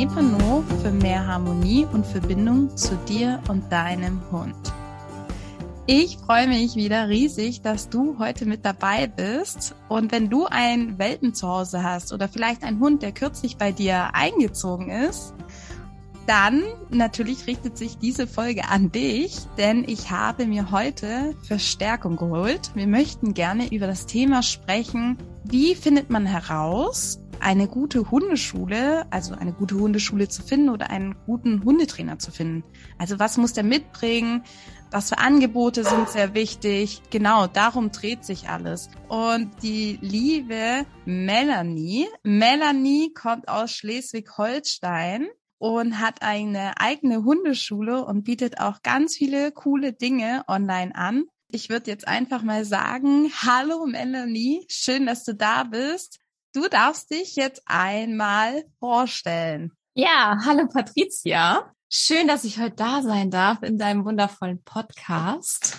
Nepano für mehr Harmonie und Verbindung zu dir und deinem Hund. Ich freue mich wieder riesig, dass du heute mit dabei bist. Und wenn du einen Welpen zu Hause hast oder vielleicht einen Hund, der kürzlich bei dir eingezogen ist, dann natürlich richtet sich diese Folge an dich, denn ich habe mir heute Verstärkung geholt. Wir möchten gerne über das Thema sprechen, wie findet man heraus, eine gute Hundeschule, also eine gute Hundeschule zu finden oder einen guten Hundetrainer zu finden. Also was muss der mitbringen? Was für Angebote sind sehr wichtig? Genau, darum dreht sich alles. Und die liebe Melanie, Melanie kommt aus Schleswig-Holstein und hat eine eigene Hundeschule und bietet auch ganz viele coole Dinge online an. Ich würde jetzt einfach mal sagen, hallo Melanie, schön, dass du da bist. Du darfst dich jetzt einmal vorstellen. Ja, hallo Patricia. Schön, dass ich heute da sein darf in deinem wundervollen Podcast.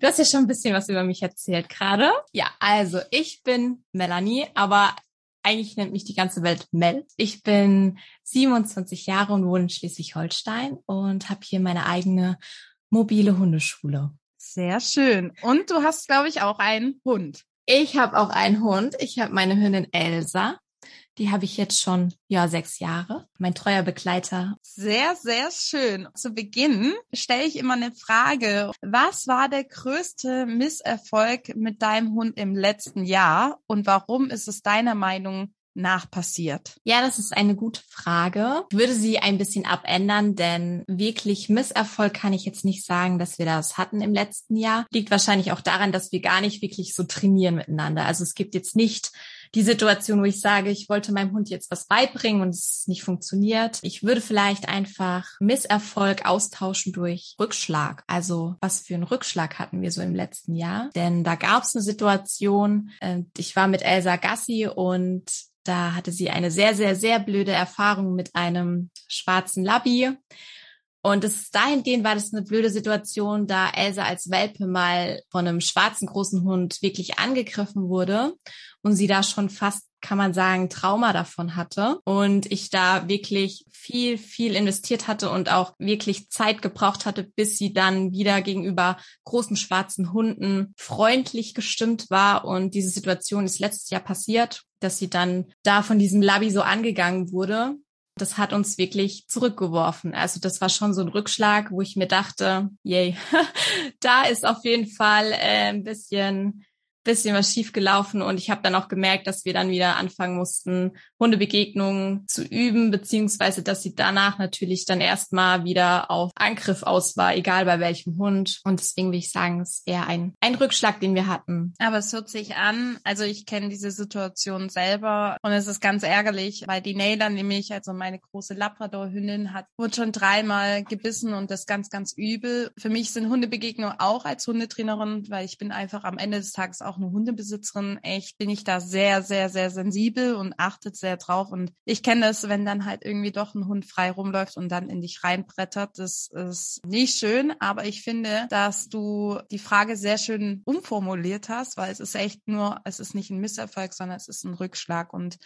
Du hast ja schon ein bisschen was über mich erzählt gerade. Ja, also ich bin Melanie, aber eigentlich nennt mich die ganze Welt Mel. Ich bin 27 Jahre und wohne in Schleswig-Holstein und habe hier meine eigene mobile Hundeschule. Sehr schön. Und du hast, glaube ich, auch einen Hund. Ich habe auch einen Hund. Ich habe meine Hündin Elsa. Die habe ich jetzt schon, ja, sechs Jahre. Mein treuer Begleiter. Sehr, sehr schön. Zu Beginn stelle ich immer eine Frage. Was war der größte Misserfolg mit deinem Hund im letzten Jahr und warum ist es deiner Meinung nach passiert? Ja, das ist eine gute Frage. Ich würde sie ein bisschen abändern, denn wirklich Misserfolg kann ich jetzt nicht sagen, dass wir das hatten im letzten Jahr. Liegt wahrscheinlich auch daran, dass wir gar nicht wirklich so trainieren miteinander. Also es gibt jetzt nicht die Situation, wo ich sage, ich wollte meinem Hund jetzt was beibringen und es nicht funktioniert. Ich würde vielleicht einfach Misserfolg austauschen durch Rückschlag. Also was für einen Rückschlag hatten wir so im letzten Jahr? Denn da gab es eine Situation, äh, ich war mit Elsa Gassi und da hatte sie eine sehr, sehr, sehr blöde Erfahrung mit einem schwarzen Labby. Und es dahingehend war das eine blöde Situation, da Elsa als Welpe mal von einem schwarzen großen Hund wirklich angegriffen wurde und sie da schon fast, kann man sagen, Trauma davon hatte. Und ich da wirklich viel, viel investiert hatte und auch wirklich Zeit gebraucht hatte, bis sie dann wieder gegenüber großen schwarzen Hunden freundlich gestimmt war. Und diese Situation ist letztes Jahr passiert dass sie dann da von diesem Labby so angegangen wurde. Das hat uns wirklich zurückgeworfen. Also das war schon so ein Rückschlag, wo ich mir dachte, yay, da ist auf jeden Fall äh, ein bisschen bisschen was schief gelaufen und ich habe dann auch gemerkt, dass wir dann wieder anfangen mussten, Hundebegegnungen zu üben, beziehungsweise dass sie danach natürlich dann erstmal wieder auf Angriff aus war, egal bei welchem Hund. Und deswegen will ich sagen, es ist eher ein, ein Rückschlag, den wir hatten. Aber es hört sich an, also ich kenne diese Situation selber und es ist ganz ärgerlich, weil die Naylor nämlich, also meine große Labrador-Hündin hat, wurde schon dreimal gebissen und das ganz, ganz übel. Für mich sind Hundebegegnungen auch als Hundetrainerin, weil ich bin einfach am Ende des Tages auch auch eine Hundebesitzerin, echt bin ich da sehr, sehr, sehr sensibel und achtet sehr drauf. Und ich kenne das, wenn dann halt irgendwie doch ein Hund frei rumläuft und dann in dich reinbrettert. Das ist nicht schön, aber ich finde, dass du die Frage sehr schön umformuliert hast, weil es ist echt nur, es ist nicht ein Misserfolg, sondern es ist ein Rückschlag. Und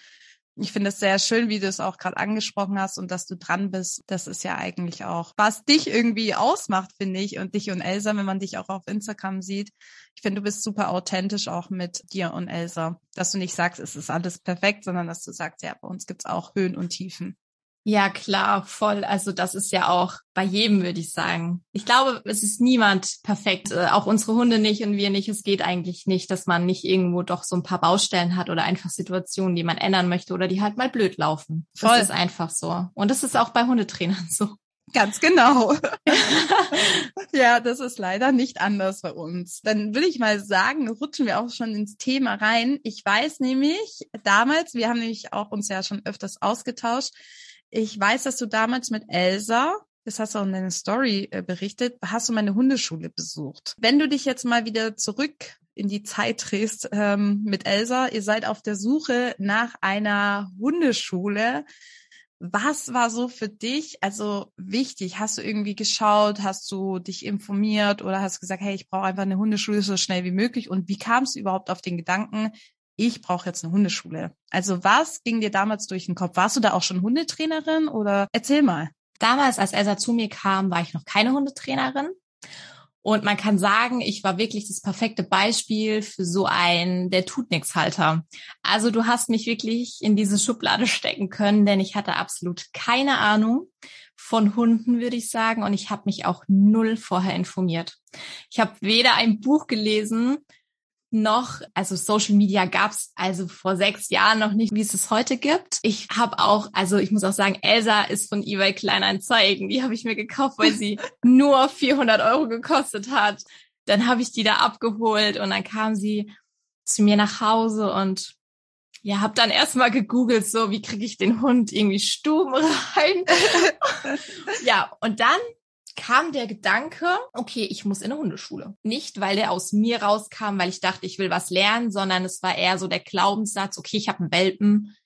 ich finde es sehr schön, wie du es auch gerade angesprochen hast und dass du dran bist. Das ist ja eigentlich auch, was dich irgendwie ausmacht, finde ich. Und dich und Elsa, wenn man dich auch auf Instagram sieht. Ich finde, du bist super authentisch auch mit dir und Elsa. Dass du nicht sagst, es ist alles perfekt, sondern dass du sagst, ja, bei uns gibt's auch Höhen und Tiefen. Ja, klar, voll. Also das ist ja auch bei jedem, würde ich sagen. Ich glaube, es ist niemand perfekt, äh, auch unsere Hunde nicht und wir nicht. Es geht eigentlich nicht, dass man nicht irgendwo doch so ein paar Baustellen hat oder einfach Situationen, die man ändern möchte oder die halt mal blöd laufen. Voll. Das ist einfach so. Und das ist auch bei Hundetrainern so. Ganz genau. ja, das ist leider nicht anders bei uns. Dann will ich mal sagen, rutschen wir auch schon ins Thema rein. Ich weiß nämlich damals, wir haben nämlich auch uns ja schon öfters ausgetauscht, ich weiß, dass du damals mit Elsa, das hast du auch in deiner Story äh, berichtet, hast du meine Hundeschule besucht. Wenn du dich jetzt mal wieder zurück in die Zeit drehst ähm, mit Elsa, ihr seid auf der Suche nach einer Hundeschule. Was war so für dich also wichtig? Hast du irgendwie geschaut, hast du dich informiert oder hast gesagt, hey, ich brauche einfach eine Hundeschule so schnell wie möglich? Und wie kamst du überhaupt auf den Gedanken, ich brauche jetzt eine Hundeschule. Also was ging dir damals durch den Kopf? Warst du da auch schon Hundetrainerin oder erzähl mal. Damals, als Elsa zu mir kam, war ich noch keine Hundetrainerin. Und man kann sagen, ich war wirklich das perfekte Beispiel für so ein, der tut nix Halter. Also du hast mich wirklich in diese Schublade stecken können, denn ich hatte absolut keine Ahnung von Hunden, würde ich sagen. Und ich habe mich auch null vorher informiert. Ich habe weder ein Buch gelesen, noch, also Social Media gab's also vor sechs Jahren noch nicht, wie es es heute gibt. Ich habe auch, also ich muss auch sagen, Elsa ist von eBay Kleinanzeigen. Die habe ich mir gekauft, weil sie nur 400 Euro gekostet hat. Dann habe ich die da abgeholt und dann kam sie zu mir nach Hause und ja, habe dann erstmal gegoogelt, so wie kriege ich den Hund irgendwie Stuben rein. ja, und dann kam der Gedanke, okay, ich muss in eine Hundeschule. Nicht, weil der aus mir rauskam, weil ich dachte, ich will was lernen, sondern es war eher so der Glaubenssatz, okay, ich habe einen Welpen,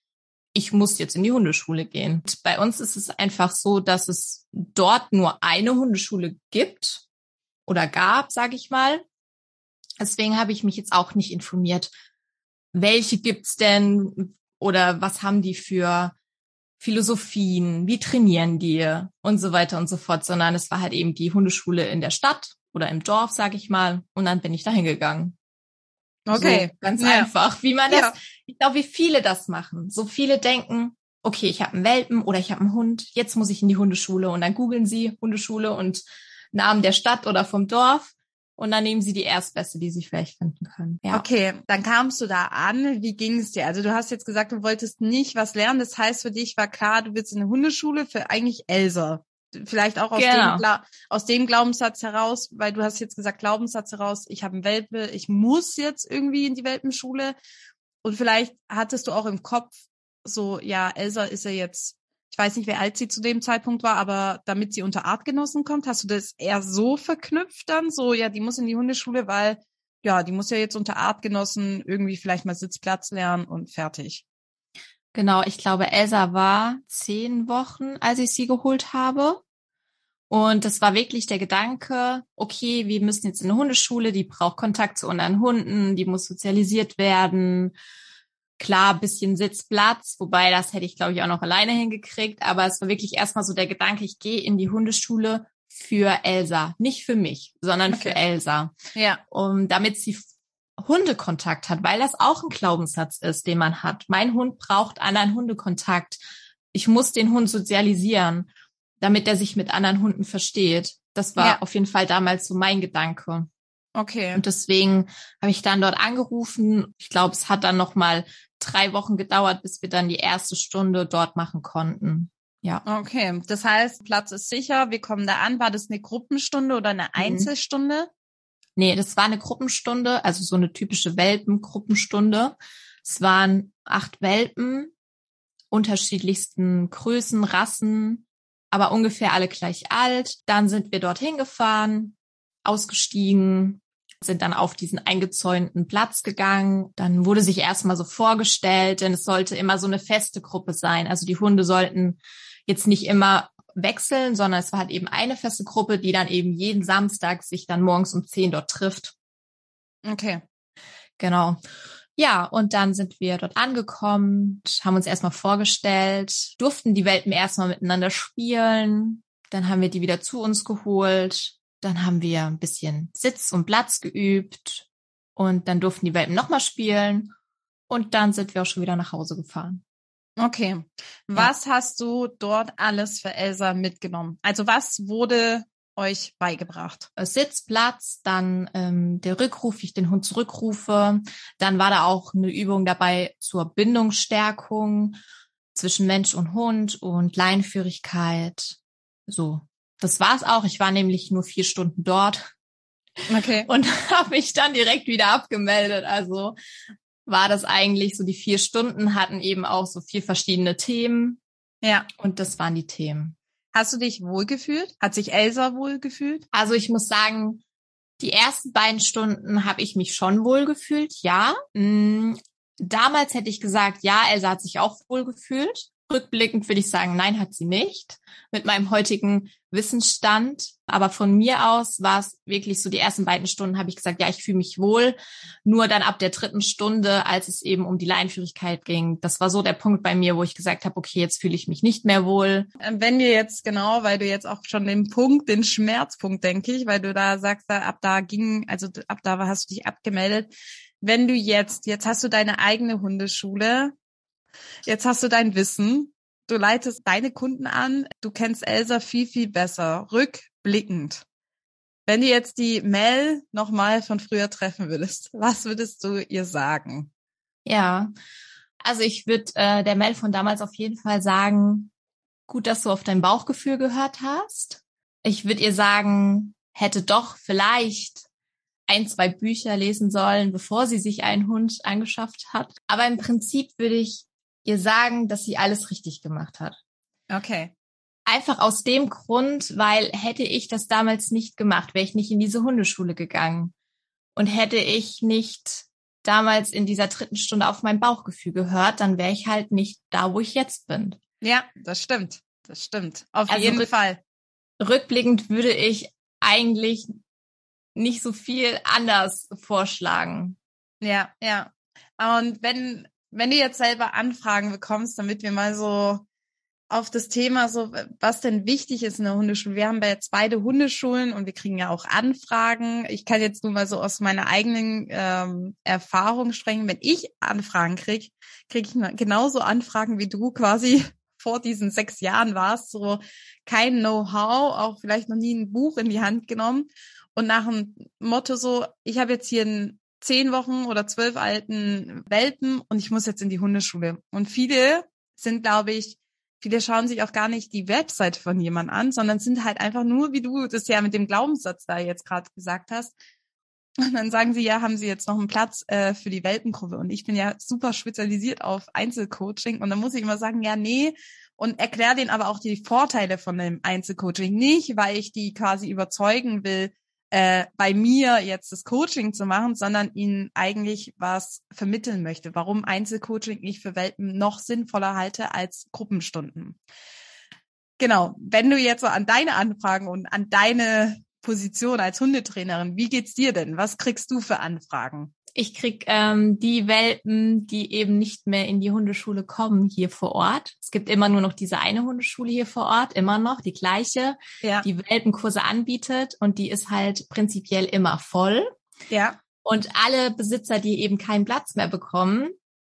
ich muss jetzt in die Hundeschule gehen. Und bei uns ist es einfach so, dass es dort nur eine Hundeschule gibt oder gab, sage ich mal. Deswegen habe ich mich jetzt auch nicht informiert, welche gibt's denn oder was haben die für Philosophien, wie trainieren die und so weiter und so fort, sondern es war halt eben die Hundeschule in der Stadt oder im Dorf, sag ich mal, und dann bin ich da hingegangen. Okay. So, ganz ja. einfach, wie man das, ja. ich glaube, wie viele das machen. So viele denken, okay, ich habe einen Welpen oder ich habe einen Hund, jetzt muss ich in die Hundeschule und dann googeln sie Hundeschule und Namen der Stadt oder vom Dorf und dann nehmen sie die erstbeste, die sie vielleicht finden können. Ja. Okay, dann kamst du da an. Wie ging es dir? Also du hast jetzt gesagt, du wolltest nicht was lernen. Das heißt, für dich war klar, du willst in eine Hundeschule für eigentlich Elsa. Vielleicht auch aus, genau. dem, aus dem Glaubenssatz heraus, weil du hast jetzt gesagt, Glaubenssatz heraus, ich habe einen Welpe, ich muss jetzt irgendwie in die Welpenschule. Und vielleicht hattest du auch im Kopf so, ja, Elsa ist ja jetzt ich weiß nicht, wie alt sie zu dem Zeitpunkt war, aber damit sie unter Artgenossen kommt, hast du das eher so verknüpft dann? So, ja, die muss in die Hundeschule, weil, ja, die muss ja jetzt unter Artgenossen irgendwie vielleicht mal Sitzplatz lernen und fertig. Genau, ich glaube, Elsa war zehn Wochen, als ich sie geholt habe. Und das war wirklich der Gedanke, okay, wir müssen jetzt in eine Hundeschule, die braucht Kontakt zu anderen Hunden, die muss sozialisiert werden. Klar, bisschen Sitzplatz, wobei das hätte ich, glaube ich, auch noch alleine hingekriegt. Aber es war wirklich erstmal so der Gedanke, ich gehe in die Hundeschule für Elsa. Nicht für mich, sondern okay. für Elsa. Ja. Um, damit sie Hundekontakt hat, weil das auch ein Glaubenssatz ist, den man hat. Mein Hund braucht anderen Hundekontakt. Ich muss den Hund sozialisieren, damit er sich mit anderen Hunden versteht. Das war ja. auf jeden Fall damals so mein Gedanke. Okay. Und deswegen habe ich dann dort angerufen. Ich glaube, es hat dann noch mal drei Wochen gedauert, bis wir dann die erste Stunde dort machen konnten. Ja. Okay. Das heißt, Platz ist sicher. Wir kommen da an. War das eine Gruppenstunde oder eine mhm. Einzelstunde? Nee, das war eine Gruppenstunde, also so eine typische Welpengruppenstunde. Es waren acht Welpen, unterschiedlichsten Größen, Rassen, aber ungefähr alle gleich alt. Dann sind wir dorthin gefahren, ausgestiegen, sind dann auf diesen eingezäunten Platz gegangen. Dann wurde sich erstmal so vorgestellt, denn es sollte immer so eine feste Gruppe sein. Also die Hunde sollten jetzt nicht immer wechseln, sondern es war halt eben eine feste Gruppe, die dann eben jeden Samstag sich dann morgens um zehn dort trifft. Okay. Genau. Ja, und dann sind wir dort angekommen, haben uns erstmal vorgestellt, durften die Welpen erstmal miteinander spielen. Dann haben wir die wieder zu uns geholt. Dann haben wir ein bisschen Sitz und Platz geübt und dann durften die Welpen nochmal spielen und dann sind wir auch schon wieder nach Hause gefahren. Okay. Was ja. hast du dort alles für Elsa mitgenommen? Also was wurde euch beigebracht? Äh, Sitzplatz, dann ähm, der Rückruf, wie ich den Hund zurückrufe. Dann war da auch eine Übung dabei zur Bindungsstärkung zwischen Mensch und Hund und Leinführigkeit. So, das war's auch. Ich war nämlich nur vier Stunden dort. Okay. Und habe mich dann direkt wieder abgemeldet. Also war das eigentlich so, die vier Stunden hatten eben auch so vier verschiedene Themen. Ja. Und das waren die Themen. Hast du dich wohlgefühlt? Hat sich Elsa wohlgefühlt? Also ich muss sagen, die ersten beiden Stunden habe ich mich schon wohlgefühlt, ja. Mm, damals hätte ich gesagt, ja, Elsa hat sich auch wohlgefühlt. Rückblickend würde ich sagen, nein, hat sie nicht. Mit meinem heutigen Wissensstand. Aber von mir aus war es wirklich so, die ersten beiden Stunden habe ich gesagt, ja, ich fühle mich wohl. Nur dann ab der dritten Stunde, als es eben um die Leinführigkeit ging, das war so der Punkt bei mir, wo ich gesagt habe, okay, jetzt fühle ich mich nicht mehr wohl. Ähm, wenn wir jetzt genau, weil du jetzt auch schon den Punkt, den Schmerzpunkt, denke ich, weil du da sagst, ab da ging, also ab da hast du dich abgemeldet. Wenn du jetzt, jetzt hast du deine eigene Hundeschule, Jetzt hast du dein Wissen. Du leitest deine Kunden an. Du kennst Elsa viel, viel besser. Rückblickend. Wenn du jetzt die Mel nochmal von früher treffen würdest, was würdest du ihr sagen? Ja, also ich würde äh, der Mel von damals auf jeden Fall sagen, gut, dass du auf dein Bauchgefühl gehört hast. Ich würde ihr sagen, hätte doch vielleicht ein, zwei Bücher lesen sollen, bevor sie sich einen Hund angeschafft hat. Aber im Prinzip würde ich ihr sagen, dass sie alles richtig gemacht hat. Okay. Einfach aus dem Grund, weil hätte ich das damals nicht gemacht, wäre ich nicht in diese Hundeschule gegangen. Und hätte ich nicht damals in dieser dritten Stunde auf mein Bauchgefühl gehört, dann wäre ich halt nicht da, wo ich jetzt bin. Ja, das stimmt. Das stimmt. Auf also jeden Fall. Rückblickend würde ich eigentlich nicht so viel anders vorschlagen. Ja, ja. Und wenn wenn du jetzt selber Anfragen bekommst, damit wir mal so auf das Thema so, was denn wichtig ist in der Hundeschule. Wir haben jetzt beide Hundeschulen und wir kriegen ja auch Anfragen. Ich kann jetzt nur mal so aus meiner eigenen ähm, Erfahrung sprechen. Wenn ich Anfragen krieg, kriege ich genauso Anfragen wie du quasi vor diesen sechs Jahren warst. So kein Know-how, auch vielleicht noch nie ein Buch in die Hand genommen. Und nach dem Motto so, ich habe jetzt hier ein zehn Wochen oder zwölf alten Welpen und ich muss jetzt in die Hundeschule. Und viele sind, glaube ich, viele schauen sich auch gar nicht die Website von jemand an, sondern sind halt einfach nur, wie du das ja mit dem Glaubenssatz da jetzt gerade gesagt hast. Und dann sagen sie, ja, haben sie jetzt noch einen Platz äh, für die Welpengruppe. Und ich bin ja super spezialisiert auf Einzelcoaching. Und dann muss ich immer sagen, ja, nee. Und erkläre denen aber auch die Vorteile von dem Einzelcoaching. Nicht, weil ich die quasi überzeugen will, äh, bei mir jetzt das Coaching zu machen, sondern ihnen eigentlich was vermitteln möchte, warum Einzelcoaching ich für Welpen noch sinnvoller halte als Gruppenstunden. Genau, wenn du jetzt so an deine Anfragen und an deine Position als Hundetrainerin, wie geht's dir denn? Was kriegst du für Anfragen? Ich krieg ähm, die Welpen, die eben nicht mehr in die Hundeschule kommen hier vor Ort. Es gibt immer nur noch diese eine Hundeschule hier vor Ort, immer noch die gleiche, ja. die Welpenkurse anbietet und die ist halt prinzipiell immer voll. Ja. Und alle Besitzer, die eben keinen Platz mehr bekommen,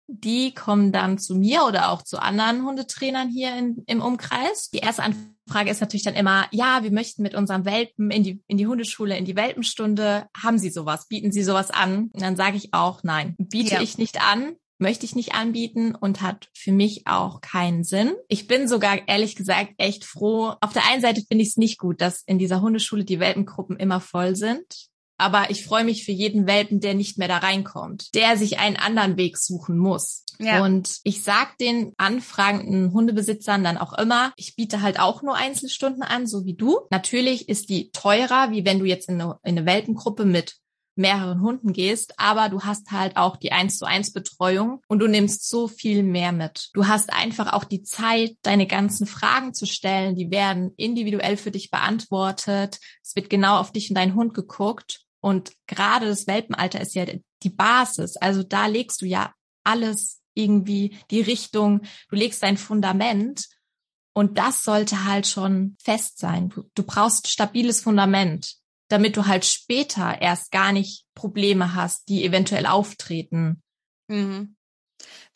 die kommen dann zu mir oder auch zu anderen Hundetrainern hier in, im Umkreis. Die erste Anfrage ist natürlich dann immer, ja, wir möchten mit unserem Welpen in die, in die Hundeschule, in die Welpenstunde. Haben Sie sowas? Bieten Sie sowas an? Und dann sage ich auch, nein, biete ja. ich nicht an, möchte ich nicht anbieten und hat für mich auch keinen Sinn. Ich bin sogar ehrlich gesagt echt froh. Auf der einen Seite finde ich es nicht gut, dass in dieser Hundeschule die Welpengruppen immer voll sind. Aber ich freue mich für jeden Welpen, der nicht mehr da reinkommt, der sich einen anderen Weg suchen muss. Ja. Und ich sag den anfragenden Hundebesitzern dann auch immer, ich biete halt auch nur Einzelstunden an, so wie du. Natürlich ist die teurer, wie wenn du jetzt in eine, in eine Welpengruppe mit mehreren Hunden gehst, aber du hast halt auch die eins zu eins Betreuung und du nimmst so viel mehr mit. Du hast einfach auch die Zeit, deine ganzen Fragen zu stellen, die werden individuell für dich beantwortet. Es wird genau auf dich und deinen Hund geguckt und gerade das Welpenalter ist ja die Basis. Also da legst du ja alles irgendwie die Richtung, du legst dein Fundament und das sollte halt schon fest sein. Du, du brauchst stabiles Fundament, damit du halt später erst gar nicht Probleme hast, die eventuell auftreten. Mhm.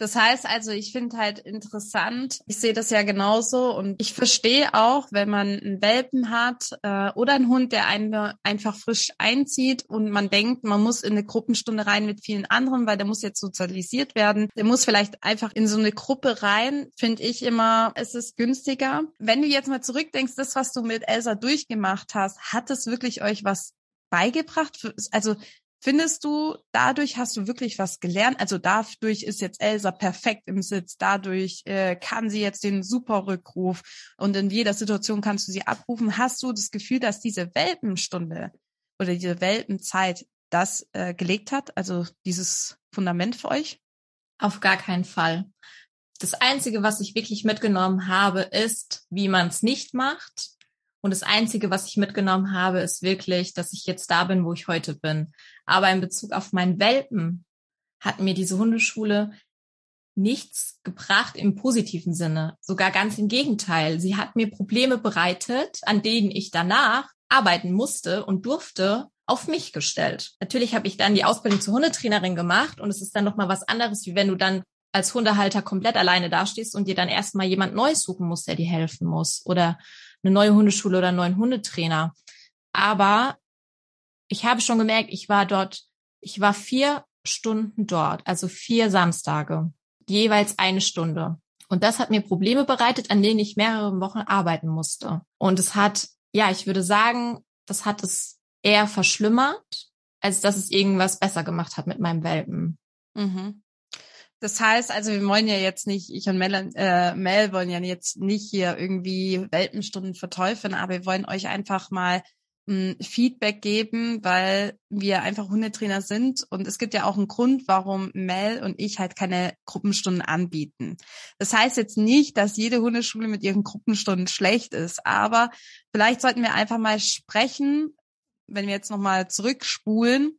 Das heißt also, ich finde halt interessant, ich sehe das ja genauso und ich verstehe auch, wenn man einen Welpen hat äh, oder einen Hund, der einen einfach frisch einzieht und man denkt, man muss in eine Gruppenstunde rein mit vielen anderen, weil der muss jetzt sozialisiert werden. Der muss vielleicht einfach in so eine Gruppe rein, finde ich immer, es ist günstiger. Wenn du jetzt mal zurückdenkst, das, was du mit Elsa durchgemacht hast, hat es wirklich euch was beigebracht? Also Findest du, dadurch hast du wirklich was gelernt? Also dadurch ist jetzt Elsa perfekt im Sitz, dadurch äh, kann sie jetzt den super Rückruf und in jeder Situation kannst du sie abrufen. Hast du das Gefühl, dass diese Welpenstunde oder diese Welpenzeit das äh, gelegt hat, also dieses Fundament für euch? Auf gar keinen Fall. Das Einzige, was ich wirklich mitgenommen habe, ist, wie man es nicht macht. Und das Einzige, was ich mitgenommen habe, ist wirklich, dass ich jetzt da bin, wo ich heute bin. Aber in Bezug auf meinen Welpen hat mir diese Hundeschule nichts gebracht im positiven Sinne. Sogar ganz im Gegenteil. Sie hat mir Probleme bereitet, an denen ich danach arbeiten musste und durfte, auf mich gestellt. Natürlich habe ich dann die Ausbildung zur Hundetrainerin gemacht und es ist dann nochmal was anderes, wie wenn du dann als Hundehalter komplett alleine dastehst und dir dann erstmal jemand Neues suchen musst, der dir helfen muss oder eine neue Hundeschule oder einen neuen Hundetrainer. Aber ich habe schon gemerkt, ich war dort, ich war vier Stunden dort, also vier Samstage, jeweils eine Stunde. Und das hat mir Probleme bereitet, an denen ich mehrere Wochen arbeiten musste. Und es hat, ja, ich würde sagen, das hat es eher verschlimmert, als dass es irgendwas besser gemacht hat mit meinem Welpen. Mhm. Das heißt, also wir wollen ja jetzt nicht, ich und Mel, äh, Mel wollen ja jetzt nicht hier irgendwie Welpenstunden verteufeln, aber wir wollen euch einfach mal ein Feedback geben, weil wir einfach Hundetrainer sind und es gibt ja auch einen Grund, warum Mel und ich halt keine Gruppenstunden anbieten. Das heißt jetzt nicht, dass jede Hundeschule mit ihren Gruppenstunden schlecht ist, aber vielleicht sollten wir einfach mal sprechen, wenn wir jetzt nochmal zurückspulen,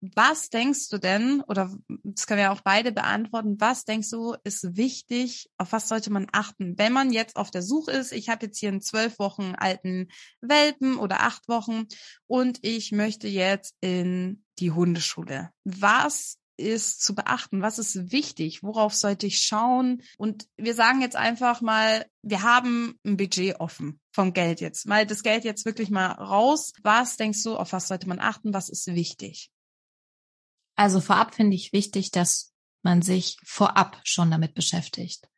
was denkst du denn, oder das können wir auch beide beantworten, was denkst du ist wichtig, auf was sollte man achten, wenn man jetzt auf der Suche ist, ich habe jetzt hier einen zwölf Wochen alten Welpen oder acht Wochen und ich möchte jetzt in die Hundeschule. Was ist zu beachten? Was ist wichtig? Worauf sollte ich schauen? Und wir sagen jetzt einfach mal, wir haben ein Budget offen vom Geld jetzt. Mal das Geld jetzt wirklich mal raus. Was denkst du, auf was sollte man achten? Was ist wichtig? Also vorab finde ich wichtig, dass man sich vorab schon damit beschäftigt.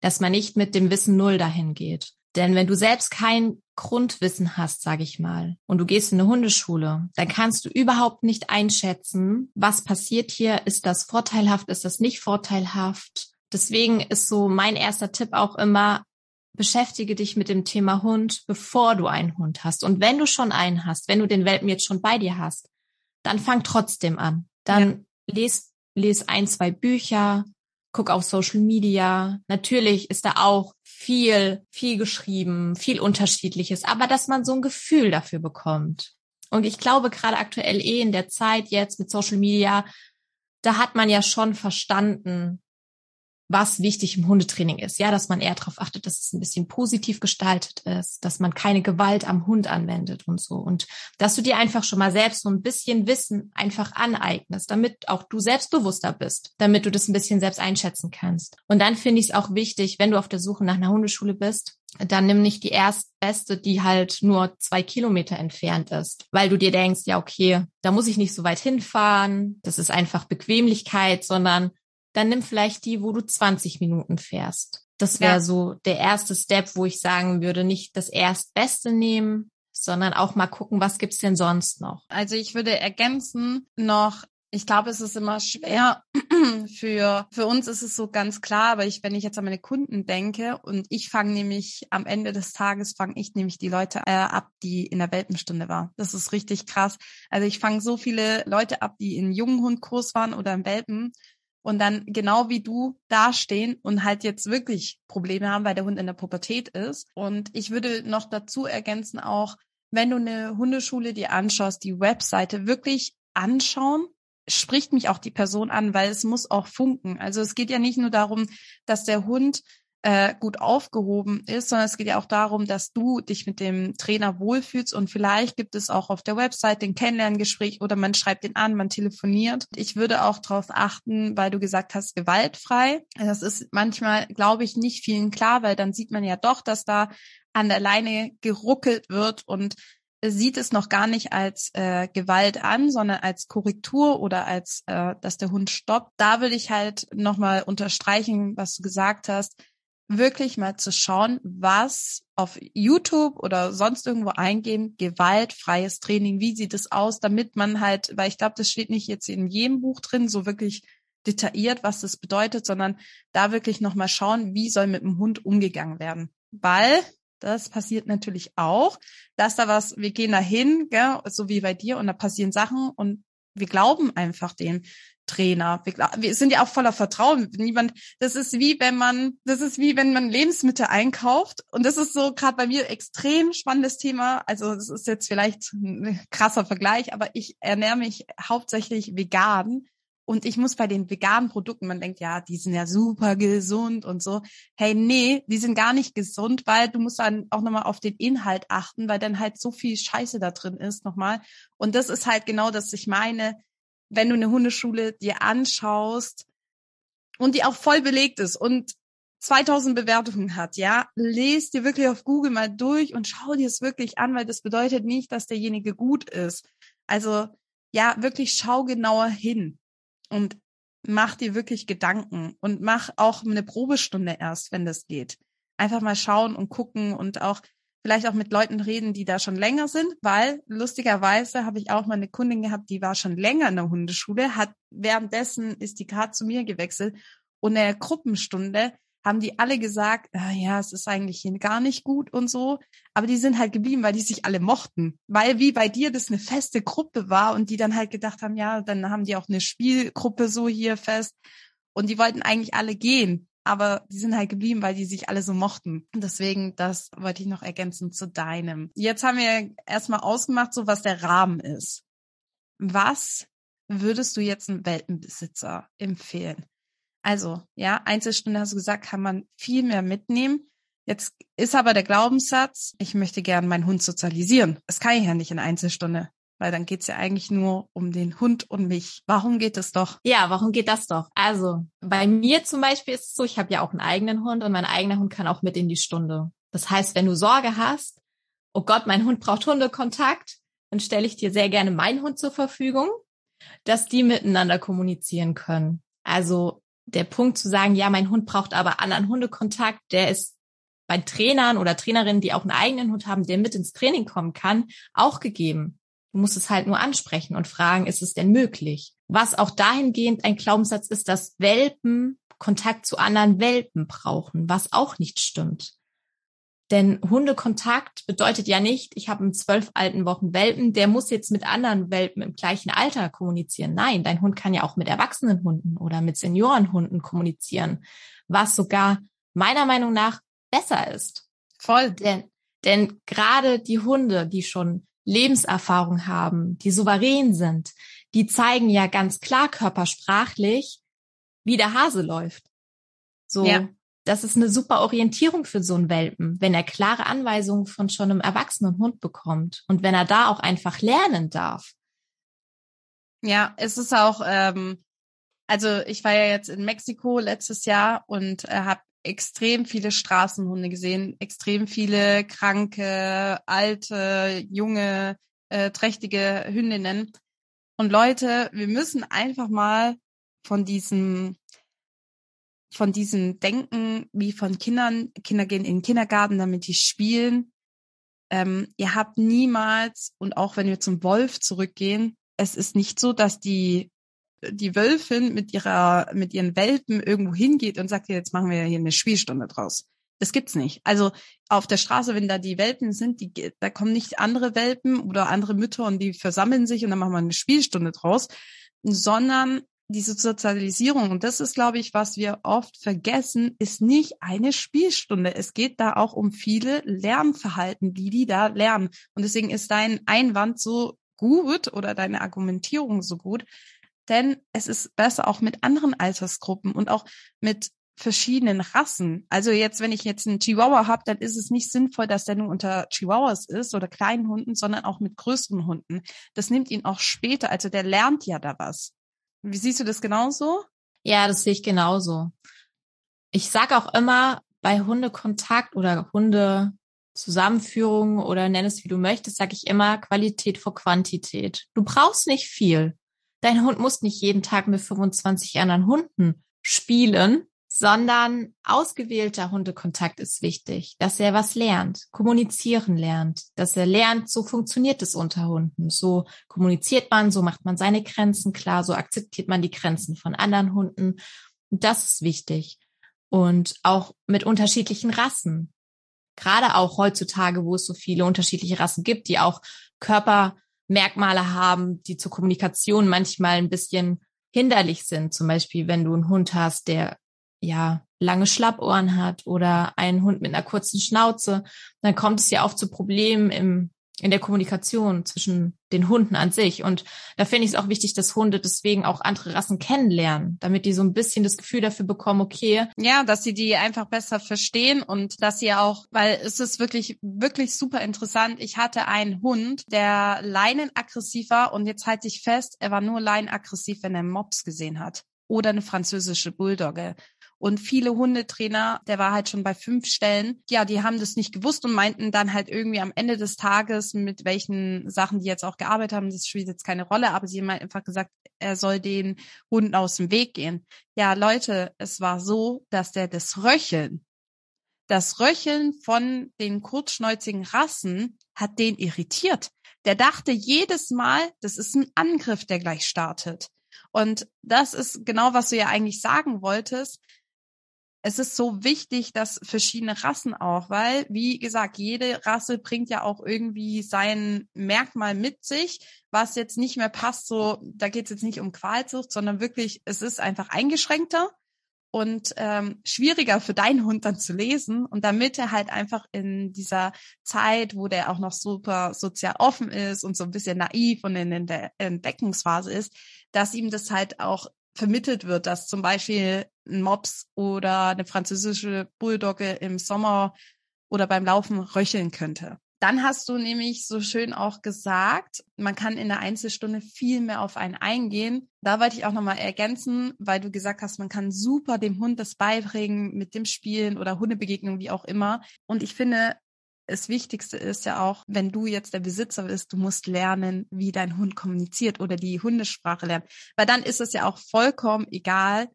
Dass man nicht mit dem Wissen Null dahin geht. Denn wenn du selbst kein Grundwissen hast, sage ich mal, und du gehst in eine Hundeschule, dann kannst du überhaupt nicht einschätzen, was passiert hier, ist das vorteilhaft, ist das nicht vorteilhaft. Deswegen ist so mein erster Tipp auch immer, beschäftige dich mit dem Thema Hund, bevor du einen Hund hast. Und wenn du schon einen hast, wenn du den Welpen jetzt schon bei dir hast, dann fang trotzdem an. Dann ja. les, les ein, zwei Bücher, guck auf Social Media. Natürlich ist da auch viel, viel geschrieben, viel Unterschiedliches, aber dass man so ein Gefühl dafür bekommt. Und ich glaube, gerade aktuell eh in der Zeit jetzt mit Social Media, da hat man ja schon verstanden, was wichtig im Hundetraining ist. Ja, dass man eher darauf achtet, dass es ein bisschen positiv gestaltet ist, dass man keine Gewalt am Hund anwendet und so. Und dass du dir einfach schon mal selbst so ein bisschen Wissen einfach aneignest, damit auch du selbstbewusster bist, damit du das ein bisschen selbst einschätzen kannst. Und dann finde ich es auch wichtig, wenn du auf der Suche nach einer Hundeschule bist, dann nimm nicht die erstbeste, die halt nur zwei Kilometer entfernt ist, weil du dir denkst, ja, okay, da muss ich nicht so weit hinfahren, das ist einfach Bequemlichkeit, sondern dann nimm vielleicht die, wo du 20 Minuten fährst. Das wäre ja. so der erste Step, wo ich sagen würde, nicht das Erstbeste nehmen, sondern auch mal gucken, was gibt's denn sonst noch. Also ich würde ergänzen noch, ich glaube, es ist immer schwer für, für uns ist es so ganz klar, aber ich, wenn ich jetzt an meine Kunden denke und ich fange nämlich am Ende des Tages, fange ich nämlich die Leute äh, ab, die in der Welpenstunde war. Das ist richtig krass. Also ich fange so viele Leute ab, die in jungen Hundkurs waren oder im Welpen und dann genau wie du dastehen und halt jetzt wirklich Probleme haben, weil der Hund in der Pubertät ist. Und ich würde noch dazu ergänzen auch, wenn du eine Hundeschule dir anschaust, die Webseite wirklich anschauen, spricht mich auch die Person an, weil es muss auch funken. Also es geht ja nicht nur darum, dass der Hund äh, gut aufgehoben ist, sondern es geht ja auch darum, dass du dich mit dem Trainer wohlfühlst und vielleicht gibt es auch auf der Website den Kennenlerngespräch oder man schreibt den an, man telefoniert. Ich würde auch darauf achten, weil du gesagt hast, gewaltfrei. Das ist manchmal, glaube ich, nicht vielen klar, weil dann sieht man ja doch, dass da an der Leine geruckelt wird und sieht es noch gar nicht als äh, Gewalt an, sondern als Korrektur oder als, äh, dass der Hund stoppt. Da will ich halt nochmal unterstreichen, was du gesagt hast wirklich mal zu schauen, was auf YouTube oder sonst irgendwo eingeben, gewaltfreies Training, wie sieht es aus, damit man halt, weil ich glaube, das steht nicht jetzt in jedem Buch drin, so wirklich detailliert, was das bedeutet, sondern da wirklich nochmal schauen, wie soll mit dem Hund umgegangen werden. Weil das passiert natürlich auch, dass da was, wir gehen da hin, so wie bei dir, und da passieren Sachen und wir glauben einfach dem Trainer. Wir sind ja auch voller Vertrauen. Niemand, das ist wie wenn man, das ist wie wenn man Lebensmittel einkauft. Und das ist so gerade bei mir extrem spannendes Thema. Also das ist jetzt vielleicht ein krasser Vergleich, aber ich ernähre mich hauptsächlich vegan. Und ich muss bei den veganen Produkten, man denkt, ja, die sind ja super gesund und so. Hey, nee, die sind gar nicht gesund, weil du musst dann auch nochmal auf den Inhalt achten, weil dann halt so viel Scheiße da drin ist nochmal. Und das ist halt genau das, ich meine, wenn du eine Hundeschule dir anschaust und die auch voll belegt ist und 2000 Bewertungen hat, ja, lest dir wirklich auf Google mal durch und schau dir es wirklich an, weil das bedeutet nicht, dass derjenige gut ist. Also, ja, wirklich schau genauer hin und mach dir wirklich Gedanken und mach auch eine Probestunde erst, wenn das geht. Einfach mal schauen und gucken und auch vielleicht auch mit Leuten reden, die da schon länger sind, weil lustigerweise habe ich auch mal eine Kundin gehabt, die war schon länger in der Hundeschule, hat währenddessen ist die gerade zu mir gewechselt und in der Gruppenstunde haben die alle gesagt, ah, ja, es ist eigentlich gar nicht gut und so, aber die sind halt geblieben, weil die sich alle mochten, weil wie bei dir das eine feste Gruppe war und die dann halt gedacht haben, ja, dann haben die auch eine Spielgruppe so hier fest und die wollten eigentlich alle gehen aber die sind halt geblieben, weil die sich alle so mochten. Deswegen, das wollte ich noch ergänzen zu deinem. Jetzt haben wir erstmal ausgemacht, so was der Rahmen ist. Was würdest du jetzt einem Welpenbesitzer empfehlen? Also, ja, Einzelstunde hast du gesagt, kann man viel mehr mitnehmen. Jetzt ist aber der Glaubenssatz, ich möchte gern meinen Hund sozialisieren. Das kann ich ja nicht in Einzelstunde weil dann geht's ja eigentlich nur um den Hund und mich. Warum geht es doch? Ja, warum geht das doch? Also bei mir zum Beispiel ist es so, ich habe ja auch einen eigenen Hund und mein eigener Hund kann auch mit in die Stunde. Das heißt, wenn du Sorge hast, oh Gott, mein Hund braucht Hundekontakt, dann stelle ich dir sehr gerne meinen Hund zur Verfügung, dass die miteinander kommunizieren können. Also der Punkt zu sagen, ja, mein Hund braucht aber anderen Hundekontakt, der ist bei Trainern oder Trainerinnen, die auch einen eigenen Hund haben, der mit ins Training kommen kann, auch gegeben. Du musst es halt nur ansprechen und fragen, ist es denn möglich? Was auch dahingehend ein Glaubenssatz ist, dass Welpen Kontakt zu anderen Welpen brauchen, was auch nicht stimmt. Denn Hundekontakt bedeutet ja nicht, ich habe einen zwölf alten Wochen Welpen, der muss jetzt mit anderen Welpen im gleichen Alter kommunizieren. Nein, dein Hund kann ja auch mit erwachsenen Hunden oder mit Seniorenhunden kommunizieren, was sogar meiner Meinung nach besser ist. Voll. Denn, denn gerade die Hunde, die schon Lebenserfahrung haben, die souverän sind, die zeigen ja ganz klar körpersprachlich, wie der Hase läuft. So, ja. das ist eine super Orientierung für so einen Welpen, wenn er klare Anweisungen von schon einem erwachsenen Hund bekommt und wenn er da auch einfach lernen darf. Ja, es ist auch, ähm, also ich war ja jetzt in Mexiko letztes Jahr und äh, habe extrem viele Straßenhunde gesehen, extrem viele kranke, alte, junge, äh, trächtige Hündinnen. Und Leute, wir müssen einfach mal von diesem von diesem Denken wie von Kindern, Kinder gehen in den Kindergarten, damit die spielen. Ähm, ihr habt niemals, und auch wenn wir zum Wolf zurückgehen, es ist nicht so, dass die die Wölfin mit ihrer, mit ihren Welpen irgendwo hingeht und sagt, jetzt machen wir hier eine Spielstunde draus. Das gibt's nicht. Also auf der Straße, wenn da die Welpen sind, die, da kommen nicht andere Welpen oder andere Mütter und die versammeln sich und dann machen wir eine Spielstunde draus, sondern diese Sozialisierung, und das ist, glaube ich, was wir oft vergessen, ist nicht eine Spielstunde. Es geht da auch um viele Lernverhalten, wie die da lernen. Und deswegen ist dein Einwand so gut oder deine Argumentierung so gut, denn es ist besser auch mit anderen Altersgruppen und auch mit verschiedenen Rassen. Also jetzt, wenn ich jetzt einen Chihuahua habe, dann ist es nicht sinnvoll, dass der nur unter Chihuahuas ist oder kleinen Hunden, sondern auch mit größeren Hunden. Das nimmt ihn auch später, also der lernt ja da was. Wie siehst du das genauso? Ja, das sehe ich genauso. Ich sage auch immer, bei Hundekontakt oder Hundezusammenführung oder nenn es wie du möchtest, sage ich immer Qualität vor Quantität. Du brauchst nicht viel. Dein Hund muss nicht jeden Tag mit 25 anderen Hunden spielen, sondern ausgewählter Hundekontakt ist wichtig, dass er was lernt, kommunizieren lernt, dass er lernt, so funktioniert es unter Hunden, so kommuniziert man, so macht man seine Grenzen klar, so akzeptiert man die Grenzen von anderen Hunden. Und das ist wichtig. Und auch mit unterschiedlichen Rassen. Gerade auch heutzutage, wo es so viele unterschiedliche Rassen gibt, die auch Körper Merkmale haben, die zur Kommunikation manchmal ein bisschen hinderlich sind. Zum Beispiel, wenn du einen Hund hast, der ja lange Schlappohren hat oder einen Hund mit einer kurzen Schnauze, dann kommt es ja oft zu Problemen im in der Kommunikation zwischen den Hunden an sich. Und da finde ich es auch wichtig, dass Hunde deswegen auch andere Rassen kennenlernen, damit die so ein bisschen das Gefühl dafür bekommen, okay. Ja, dass sie die einfach besser verstehen und dass sie auch, weil es ist wirklich, wirklich super interessant. Ich hatte einen Hund, der leinenaggressiv war und jetzt halte ich fest, er war nur leinenaggressiv, wenn er Mops gesehen hat oder eine französische Bulldogge. Und viele Hundetrainer, der war halt schon bei fünf Stellen, ja, die haben das nicht gewusst und meinten dann halt irgendwie am Ende des Tages, mit welchen Sachen die jetzt auch gearbeitet haben, das spielt jetzt keine Rolle, aber sie haben halt einfach gesagt, er soll den Hunden aus dem Weg gehen. Ja, Leute, es war so, dass der das Röcheln, das Röcheln von den kurzschnäuzigen Rassen hat den irritiert. Der dachte jedes Mal, das ist ein Angriff, der gleich startet. Und das ist genau, was du ja eigentlich sagen wolltest es ist so wichtig, dass verschiedene Rassen auch, weil, wie gesagt, jede Rasse bringt ja auch irgendwie sein Merkmal mit sich, was jetzt nicht mehr passt. So, da geht es jetzt nicht um Qualzucht, sondern wirklich, es ist einfach eingeschränkter und ähm, schwieriger für deinen Hund dann zu lesen. Und damit er halt einfach in dieser Zeit, wo der auch noch super sozial offen ist und so ein bisschen naiv und in der Entdeckungsphase ist, dass ihm das halt auch vermittelt wird, dass zum Beispiel ein Mops oder eine französische Bulldogge im Sommer oder beim Laufen röcheln könnte. Dann hast du nämlich so schön auch gesagt, man kann in der Einzelstunde viel mehr auf einen eingehen. Da wollte ich auch nochmal ergänzen, weil du gesagt hast, man kann super dem Hund das beibringen mit dem Spielen oder Hundebegegnung, wie auch immer. Und ich finde, das Wichtigste ist ja auch, wenn du jetzt der Besitzer bist, du musst lernen, wie dein Hund kommuniziert oder die Hundesprache lernen. Weil dann ist es ja auch vollkommen egal,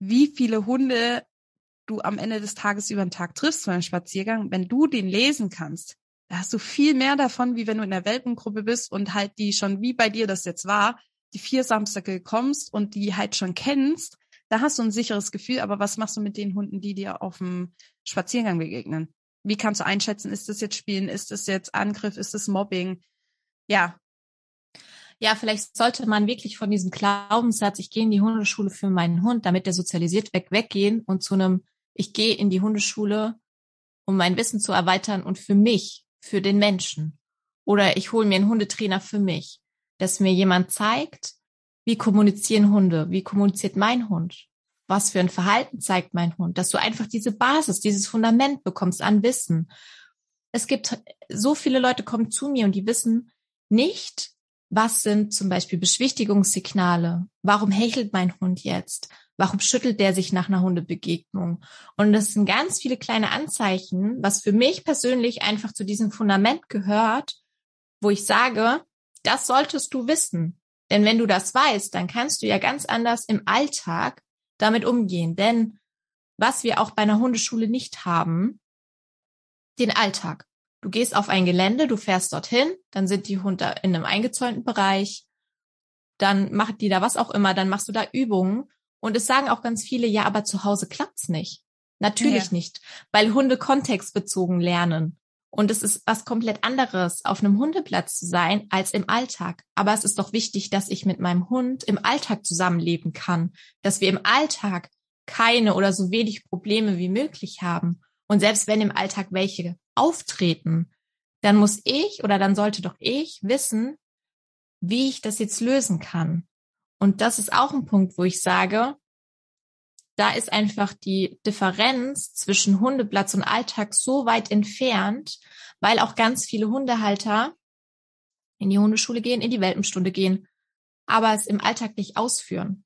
wie viele Hunde du am Ende des Tages über den Tag triffst einen Spaziergang. Wenn du den lesen kannst, da hast du viel mehr davon, wie wenn du in der Welpengruppe bist und halt die schon, wie bei dir das jetzt war, die vier Samstage kommst und die halt schon kennst. Da hast du ein sicheres Gefühl. Aber was machst du mit den Hunden, die dir auf dem Spaziergang begegnen? Wie kannst du einschätzen, ist das jetzt Spielen, ist das jetzt Angriff, ist das Mobbing? Ja. Ja, vielleicht sollte man wirklich von diesem Glaubenssatz, ich gehe in die Hundeschule für meinen Hund, damit der sozialisiert weg, weggehen und zu einem, ich gehe in die Hundeschule, um mein Wissen zu erweitern und für mich, für den Menschen. Oder ich hole mir einen Hundetrainer für mich, dass mir jemand zeigt, wie kommunizieren Hunde, wie kommuniziert mein Hund, was für ein Verhalten zeigt mein Hund, dass du einfach diese Basis, dieses Fundament bekommst an Wissen. Es gibt so viele Leute kommen zu mir und die wissen nicht, was sind zum Beispiel Beschwichtigungssignale? Warum hechelt mein Hund jetzt? Warum schüttelt der sich nach einer Hundebegegnung? Und das sind ganz viele kleine Anzeichen, was für mich persönlich einfach zu diesem Fundament gehört, wo ich sage, das solltest du wissen. Denn wenn du das weißt, dann kannst du ja ganz anders im Alltag damit umgehen. Denn was wir auch bei einer Hundeschule nicht haben, den Alltag. Du gehst auf ein Gelände, du fährst dorthin, dann sind die Hunde in einem eingezäunten Bereich, dann macht die da was auch immer, dann machst du da Übungen. Und es sagen auch ganz viele, ja, aber zu Hause klappt's nicht. Natürlich ja. nicht, weil Hunde kontextbezogen lernen. Und es ist was komplett anderes, auf einem Hundeplatz zu sein, als im Alltag. Aber es ist doch wichtig, dass ich mit meinem Hund im Alltag zusammenleben kann, dass wir im Alltag keine oder so wenig Probleme wie möglich haben. Und selbst wenn im Alltag welche auftreten, dann muss ich oder dann sollte doch ich wissen, wie ich das jetzt lösen kann. Und das ist auch ein Punkt, wo ich sage, da ist einfach die Differenz zwischen Hundeplatz und Alltag so weit entfernt, weil auch ganz viele Hundehalter in die Hundeschule gehen, in die Welpenstunde gehen, aber es im Alltag nicht ausführen.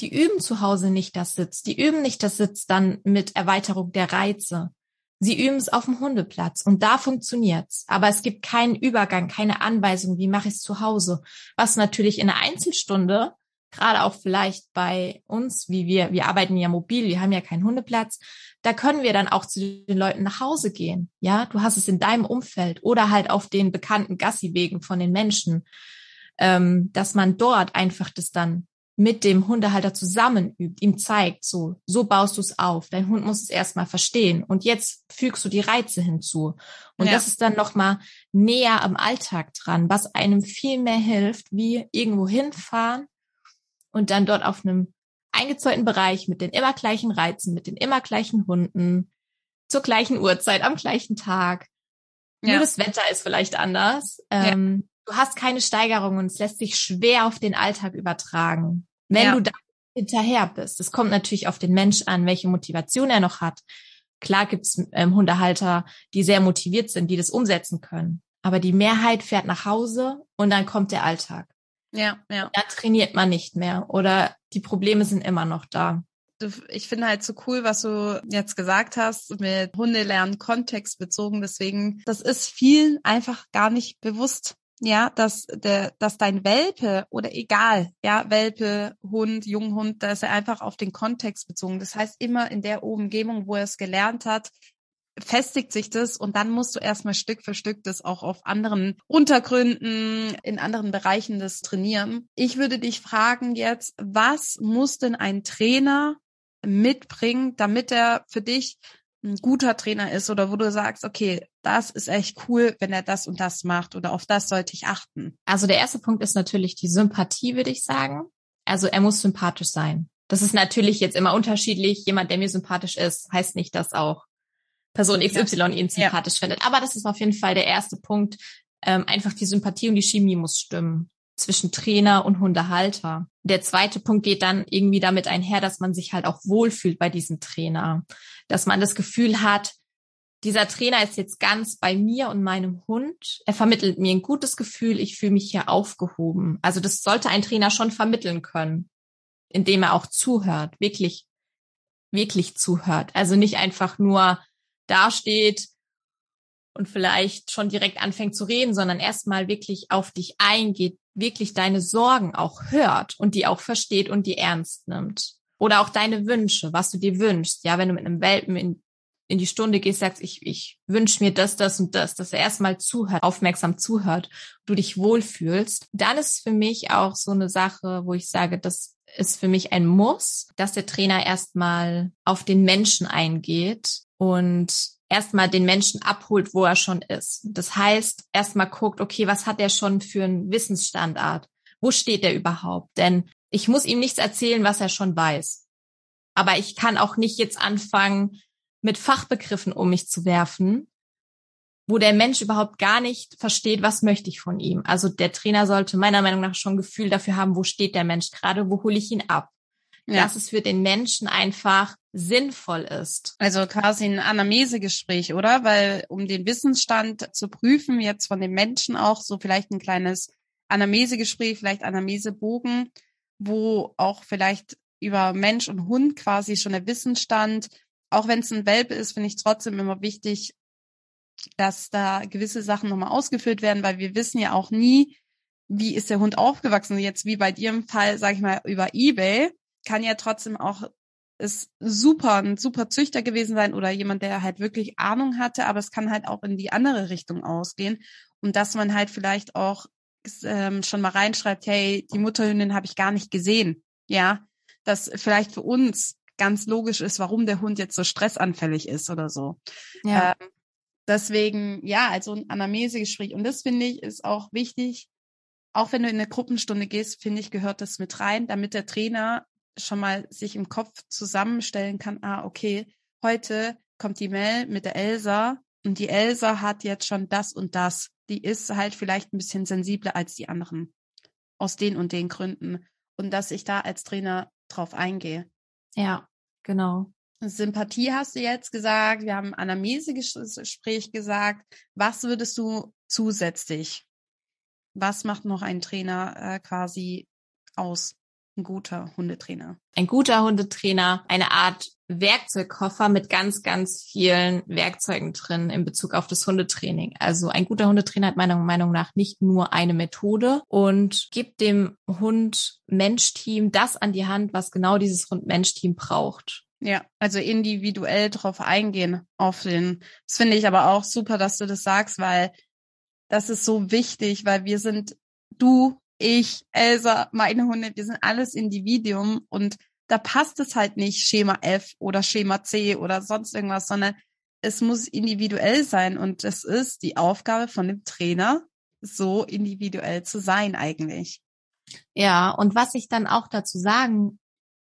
Die üben zu Hause nicht das Sitz, die üben nicht das Sitz dann mit Erweiterung der Reize. Sie üben es auf dem Hundeplatz und da funktioniert's. Aber es gibt keinen Übergang, keine Anweisung, wie mache ich es zu Hause. Was natürlich in der Einzelstunde gerade auch vielleicht bei uns, wie wir, wir arbeiten ja mobil, wir haben ja keinen Hundeplatz, da können wir dann auch zu den Leuten nach Hause gehen. Ja, du hast es in deinem Umfeld oder halt auf den bekannten Gassiwegen von den Menschen, ähm, dass man dort einfach das dann mit dem Hundehalter zusammen übt, ihm zeigt, so, so baust du es auf. Dein Hund muss es erstmal verstehen. Und jetzt fügst du die Reize hinzu. Und ja. das ist dann nochmal näher am Alltag dran, was einem viel mehr hilft, wie irgendwo hinfahren und dann dort auf einem eingezäunten Bereich mit den immer gleichen Reizen, mit den immer gleichen Hunden, zur gleichen Uhrzeit, am gleichen Tag. Ja. Nur das Wetter ist vielleicht anders. Ja. Ähm, du hast keine Steigerung und es lässt sich schwer auf den Alltag übertragen. Wenn ja. du da hinterher bist. Es kommt natürlich auf den Mensch an, welche Motivation er noch hat. Klar gibt's ähm, Hundehalter, die sehr motiviert sind, die das umsetzen können. Aber die Mehrheit fährt nach Hause und dann kommt der Alltag. Ja, ja. Da trainiert man nicht mehr oder die Probleme sind immer noch da. Ich finde halt so cool, was du jetzt gesagt hast mit Hundelernen kontextbezogen. Deswegen, das ist vielen einfach gar nicht bewusst ja, dass der, dass dein Welpe oder egal, ja, Welpe, Hund, Junghund, da ist er einfach auf den Kontext bezogen. Das heißt, immer in der Umgebung, wo er es gelernt hat, festigt sich das und dann musst du erstmal Stück für Stück das auch auf anderen Untergründen, in anderen Bereichen das trainieren. Ich würde dich fragen jetzt, was muss denn ein Trainer mitbringen, damit er für dich ein guter Trainer ist oder wo du sagst, okay, das ist echt cool, wenn er das und das macht oder auf das sollte ich achten? Also der erste Punkt ist natürlich die Sympathie, würde ich sagen. Also er muss sympathisch sein. Das ist natürlich jetzt immer unterschiedlich. Jemand, der mir sympathisch ist, heißt nicht, dass auch Person XY ja. ihn sympathisch ja. findet. Aber das ist auf jeden Fall der erste Punkt. Ähm, einfach die Sympathie und die Chemie muss stimmen zwischen Trainer und Hundehalter. Der zweite Punkt geht dann irgendwie damit einher, dass man sich halt auch wohlfühlt bei diesem Trainer, dass man das Gefühl hat, dieser Trainer ist jetzt ganz bei mir und meinem Hund. Er vermittelt mir ein gutes Gefühl, ich fühle mich hier aufgehoben. Also das sollte ein Trainer schon vermitteln können, indem er auch zuhört, wirklich, wirklich zuhört. Also nicht einfach nur dasteht und vielleicht schon direkt anfängt zu reden, sondern erstmal wirklich auf dich eingeht, wirklich deine Sorgen auch hört und die auch versteht und die ernst nimmt. Oder auch deine Wünsche, was du dir wünschst. Ja, wenn du mit einem Welpen in, in die Stunde gehst, sagst, ich, ich wünsche mir das, das und das, dass er erstmal zuhört, aufmerksam zuhört, du dich wohlfühlst. Dann ist für mich auch so eine Sache, wo ich sage, das ist für mich ein Muss, dass der Trainer erstmal auf den Menschen eingeht und erstmal den Menschen abholt, wo er schon ist. Das heißt, erstmal guckt, okay, was hat er schon für einen Wissensstandard? Wo steht er überhaupt? Denn ich muss ihm nichts erzählen, was er schon weiß. Aber ich kann auch nicht jetzt anfangen, mit Fachbegriffen um mich zu werfen, wo der Mensch überhaupt gar nicht versteht, was möchte ich von ihm. Also der Trainer sollte meiner Meinung nach schon Gefühl dafür haben, wo steht der Mensch gerade, wo hole ich ihn ab ja. dass es für den Menschen einfach sinnvoll ist. Also quasi ein Anamnesegespräch, oder? Weil um den Wissensstand zu prüfen, jetzt von den Menschen auch so vielleicht ein kleines Anamnesegespräch, vielleicht Anamnesebogen, wo auch vielleicht über Mensch und Hund quasi schon der Wissensstand, auch wenn es ein Welpe ist, finde ich trotzdem immer wichtig, dass da gewisse Sachen nochmal ausgeführt werden, weil wir wissen ja auch nie, wie ist der Hund aufgewachsen. Jetzt wie bei dir im Fall, sage ich mal, über Ebay kann ja trotzdem auch ist super, ein super Züchter gewesen sein oder jemand, der halt wirklich Ahnung hatte, aber es kann halt auch in die andere Richtung ausgehen und dass man halt vielleicht auch ähm, schon mal reinschreibt, hey, die Mutterhündin habe ich gar nicht gesehen, ja, dass vielleicht für uns ganz logisch ist, warum der Hund jetzt so stressanfällig ist oder so. Ja. Ähm, deswegen, ja, also ein Anamnesegespräch und das finde ich ist auch wichtig, auch wenn du in eine Gruppenstunde gehst, finde ich, gehört das mit rein, damit der Trainer schon mal sich im Kopf zusammenstellen kann, ah, okay, heute kommt die Mel mit der Elsa und die Elsa hat jetzt schon das und das. Die ist halt vielleicht ein bisschen sensibler als die anderen. Aus den und den Gründen. Und dass ich da als Trainer drauf eingehe. Ja, genau. Sympathie hast du jetzt gesagt. Wir haben Anamnesegespräch gesagt. Was würdest du zusätzlich? Was macht noch ein Trainer äh, quasi aus? Ein guter Hundetrainer? Ein guter Hundetrainer, eine Art Werkzeugkoffer mit ganz, ganz vielen Werkzeugen drin in Bezug auf das Hundetraining. Also ein guter Hundetrainer hat meiner Meinung nach nicht nur eine Methode und gibt dem Hund-Mensch-Team das an die Hand, was genau dieses Hund-Mensch-Team braucht. Ja, also individuell drauf eingehen auf den. Das finde ich aber auch super, dass du das sagst, weil das ist so wichtig, weil wir sind, du ich, Elsa, meine Hunde, wir sind alles Individuum und da passt es halt nicht Schema F oder Schema C oder sonst irgendwas, sondern es muss individuell sein und es ist die Aufgabe von dem Trainer, so individuell zu sein eigentlich. Ja, und was ich dann auch dazu sagen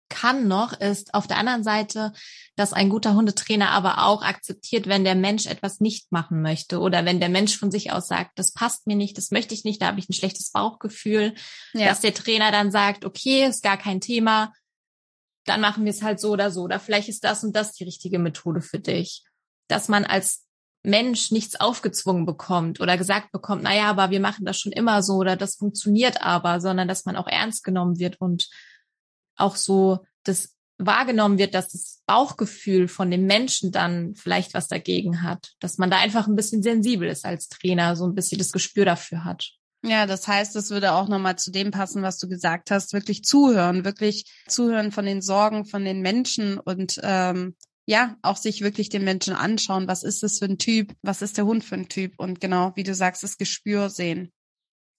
kann noch, ist auf der anderen Seite, dass ein guter Hundetrainer aber auch akzeptiert, wenn der Mensch etwas nicht machen möchte oder wenn der Mensch von sich aus sagt, das passt mir nicht, das möchte ich nicht, da habe ich ein schlechtes Bauchgefühl, ja. dass der Trainer dann sagt, okay, ist gar kein Thema, dann machen wir es halt so oder so oder vielleicht ist das und das die richtige Methode für dich. Dass man als Mensch nichts aufgezwungen bekommt oder gesagt bekommt, naja, aber wir machen das schon immer so oder das funktioniert aber, sondern dass man auch ernst genommen wird und auch so das wahrgenommen wird, dass das Bauchgefühl von dem Menschen dann vielleicht was dagegen hat, dass man da einfach ein bisschen sensibel ist als Trainer, so ein bisschen das Gespür dafür hat. Ja, das heißt, es würde auch nochmal zu dem passen, was du gesagt hast, wirklich zuhören, wirklich zuhören von den Sorgen von den Menschen und ähm, ja, auch sich wirklich den Menschen anschauen, was ist das für ein Typ, was ist der Hund für ein Typ? Und genau, wie du sagst, das Gespür sehen.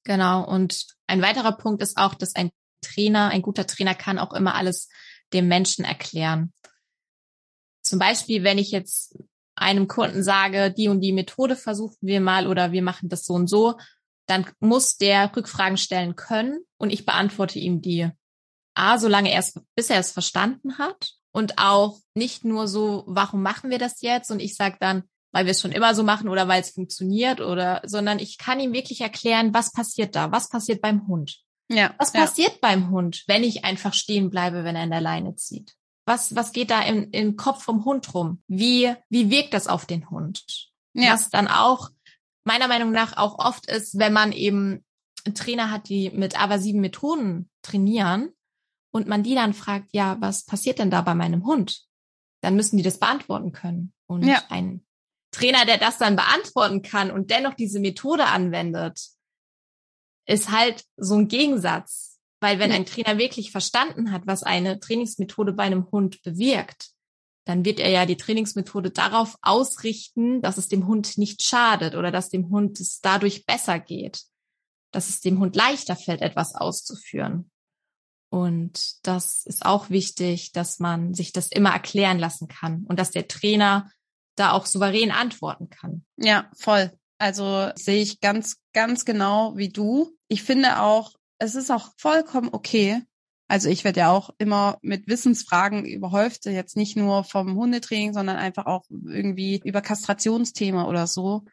Genau, und ein weiterer Punkt ist auch, dass ein Trainer, ein guter Trainer kann auch immer alles dem Menschen erklären. Zum Beispiel, wenn ich jetzt einem Kunden sage, die und die Methode versuchen wir mal oder wir machen das so und so, dann muss der Rückfragen stellen können und ich beantworte ihm die. A, solange er es, bis er es verstanden hat und auch nicht nur so, warum machen wir das jetzt? Und ich sage dann, weil wir es schon immer so machen oder weil es funktioniert oder, sondern ich kann ihm wirklich erklären, was passiert da, was passiert beim Hund. Ja. Was passiert ja. beim Hund, wenn ich einfach stehen bleibe, wenn er in der Leine zieht? Was, was geht da im, im Kopf vom Hund rum? Wie, wie wirkt das auf den Hund? Ja. Was dann auch meiner Meinung nach auch oft ist, wenn man eben Trainer hat, die mit aversiven Methoden trainieren und man die dann fragt, ja, was passiert denn da bei meinem Hund? Dann müssen die das beantworten können. Und ja. ein Trainer, der das dann beantworten kann und dennoch diese Methode anwendet, ist halt so ein Gegensatz. Weil wenn ein Trainer wirklich verstanden hat, was eine Trainingsmethode bei einem Hund bewirkt, dann wird er ja die Trainingsmethode darauf ausrichten, dass es dem Hund nicht schadet oder dass dem Hund es dadurch besser geht, dass es dem Hund leichter fällt, etwas auszuführen. Und das ist auch wichtig, dass man sich das immer erklären lassen kann und dass der Trainer da auch souverän antworten kann. Ja, voll. Also sehe ich ganz, ganz genau wie du. Ich finde auch, es ist auch vollkommen okay. Also ich werde ja auch immer mit Wissensfragen überhäuft, jetzt nicht nur vom Hundetraining, sondern einfach auch irgendwie über Kastrationsthema oder so.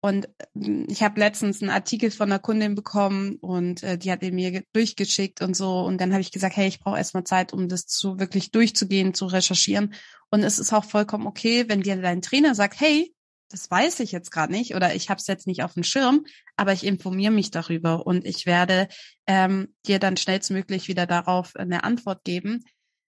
Und äh, ich habe letztens einen Artikel von einer Kundin bekommen und äh, die hat ihn mir durchgeschickt und so. Und dann habe ich gesagt, hey, ich brauche erstmal Zeit, um das zu wirklich durchzugehen, zu recherchieren. Und es ist auch vollkommen okay, wenn dir dein Trainer sagt, hey, das weiß ich jetzt gerade nicht oder ich habe es jetzt nicht auf dem Schirm, aber ich informiere mich darüber und ich werde ähm, dir dann schnellstmöglich wieder darauf eine Antwort geben.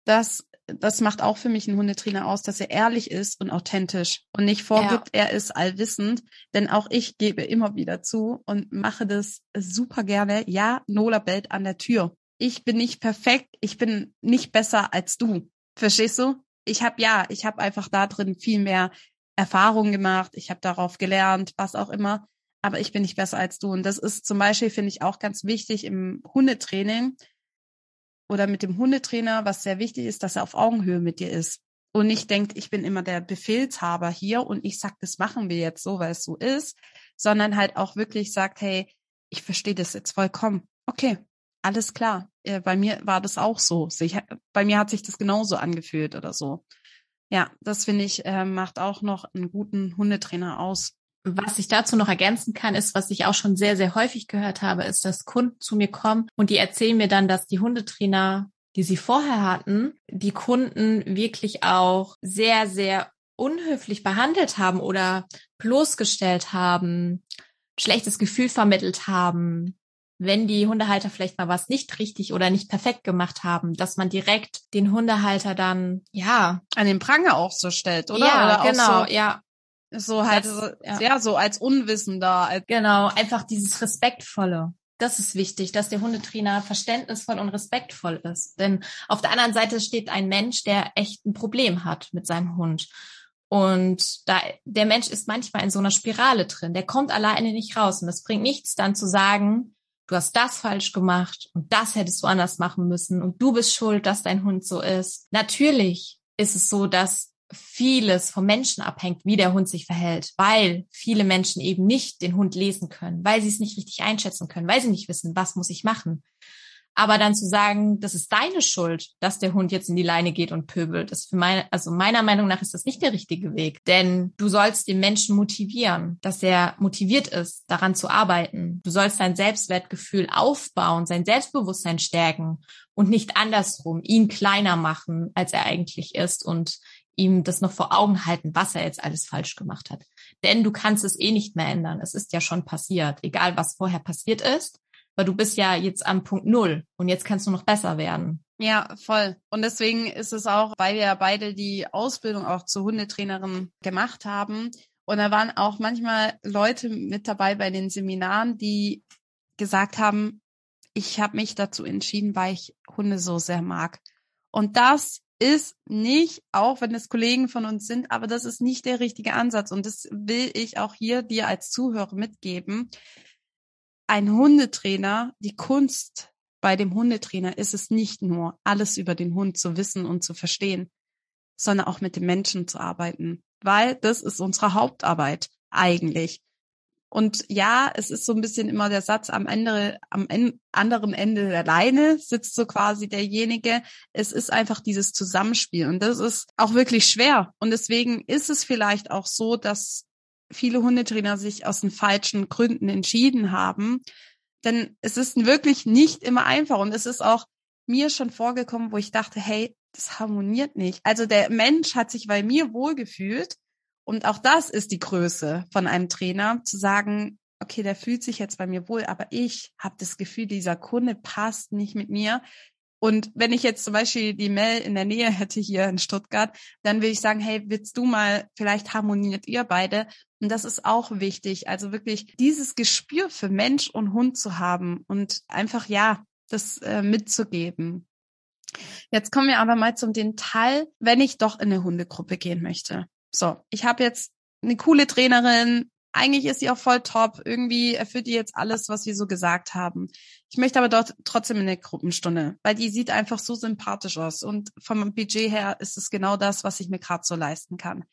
Das, das macht auch für mich einen Hundetrainer aus, dass er ehrlich ist und authentisch und nicht vorgibt, ja. er ist allwissend, denn auch ich gebe immer wieder zu und mache das super gerne. Ja, Nola bellt an der Tür. Ich bin nicht perfekt, ich bin nicht besser als du. Verstehst du? Ich habe ja, ich habe einfach da drin viel mehr Erfahrungen gemacht, ich habe darauf gelernt, was auch immer, aber ich bin nicht besser als du. Und das ist zum Beispiel, finde ich, auch ganz wichtig im Hundetraining oder mit dem Hundetrainer, was sehr wichtig ist, dass er auf Augenhöhe mit dir ist und nicht denkt, ich bin immer der Befehlshaber hier und ich sag, das machen wir jetzt so, weil es so ist, sondern halt auch wirklich sagt, hey, ich verstehe das jetzt vollkommen. Okay, alles klar. Bei mir war das auch so. Bei mir hat sich das genauso angefühlt oder so. Ja, das finde ich, äh, macht auch noch einen guten Hundetrainer aus. Was ich dazu noch ergänzen kann, ist, was ich auch schon sehr, sehr häufig gehört habe, ist, dass Kunden zu mir kommen und die erzählen mir dann, dass die Hundetrainer, die sie vorher hatten, die Kunden wirklich auch sehr, sehr unhöflich behandelt haben oder bloßgestellt haben, schlechtes Gefühl vermittelt haben, wenn die Hundehalter vielleicht mal was nicht richtig oder nicht perfekt gemacht haben, dass man direkt den Hundehalter dann, ja. An den Pranger auch so stellt, oder? Ja, oder genau, so, ja. So halt, das, so, ja. ja. so als Unwissender. Als genau, einfach dieses Respektvolle. Das ist wichtig, dass der Hundetrainer verständnisvoll und respektvoll ist. Denn auf der anderen Seite steht ein Mensch, der echt ein Problem hat mit seinem Hund. Und da, der Mensch ist manchmal in so einer Spirale drin. Der kommt alleine nicht raus. Und es bringt nichts dann zu sagen, du hast das falsch gemacht und das hättest du anders machen müssen und du bist schuld, dass dein Hund so ist. Natürlich ist es so, dass vieles vom Menschen abhängt, wie der Hund sich verhält, weil viele Menschen eben nicht den Hund lesen können, weil sie es nicht richtig einschätzen können, weil sie nicht wissen, was muss ich machen. Aber dann zu sagen, das ist deine Schuld, dass der Hund jetzt in die Leine geht und pöbelt, ist für meine, also meiner Meinung nach ist das nicht der richtige Weg. Denn du sollst den Menschen motivieren, dass er motiviert ist, daran zu arbeiten. Du sollst sein Selbstwertgefühl aufbauen, sein Selbstbewusstsein stärken und nicht andersrum, ihn kleiner machen, als er eigentlich ist und ihm das noch vor Augen halten, was er jetzt alles falsch gemacht hat. Denn du kannst es eh nicht mehr ändern. Es ist ja schon passiert, egal was vorher passiert ist weil du bist ja jetzt am Punkt Null und jetzt kannst du noch besser werden. Ja, voll. Und deswegen ist es auch, weil wir beide die Ausbildung auch zur Hundetrainerin gemacht haben. Und da waren auch manchmal Leute mit dabei bei den Seminaren, die gesagt haben, ich habe mich dazu entschieden, weil ich Hunde so sehr mag. Und das ist nicht, auch wenn es Kollegen von uns sind, aber das ist nicht der richtige Ansatz. Und das will ich auch hier dir als Zuhörer mitgeben ein Hundetrainer, die Kunst bei dem Hundetrainer ist es nicht nur, alles über den Hund zu wissen und zu verstehen, sondern auch mit dem Menschen zu arbeiten, weil das ist unsere Hauptarbeit eigentlich. Und ja, es ist so ein bisschen immer der Satz am Ende, am anderen Ende der Leine sitzt so quasi derjenige. Es ist einfach dieses Zusammenspiel und das ist auch wirklich schwer. Und deswegen ist es vielleicht auch so, dass viele Hundetrainer sich aus den falschen Gründen entschieden haben. Denn es ist wirklich nicht immer einfach und es ist auch mir schon vorgekommen, wo ich dachte, hey, das harmoniert nicht. Also der Mensch hat sich bei mir wohlgefühlt und auch das ist die Größe von einem Trainer, zu sagen, okay, der fühlt sich jetzt bei mir wohl, aber ich habe das Gefühl, dieser Kunde passt nicht mit mir. Und wenn ich jetzt zum Beispiel die Mel in der Nähe hätte hier in Stuttgart, dann würde ich sagen, hey, willst du mal, vielleicht harmoniert ihr beide. Und das ist auch wichtig. Also wirklich dieses Gespür für Mensch und Hund zu haben und einfach, ja, das äh, mitzugeben. Jetzt kommen wir aber mal zum Detail, wenn ich doch in eine Hundegruppe gehen möchte. So, ich habe jetzt eine coole Trainerin, eigentlich ist sie auch voll top. Irgendwie erfüllt die jetzt alles, was wir so gesagt haben. Ich möchte aber dort trotzdem in der Gruppenstunde, weil die sieht einfach so sympathisch aus. Und vom Budget her ist es genau das, was ich mir gerade so leisten kann.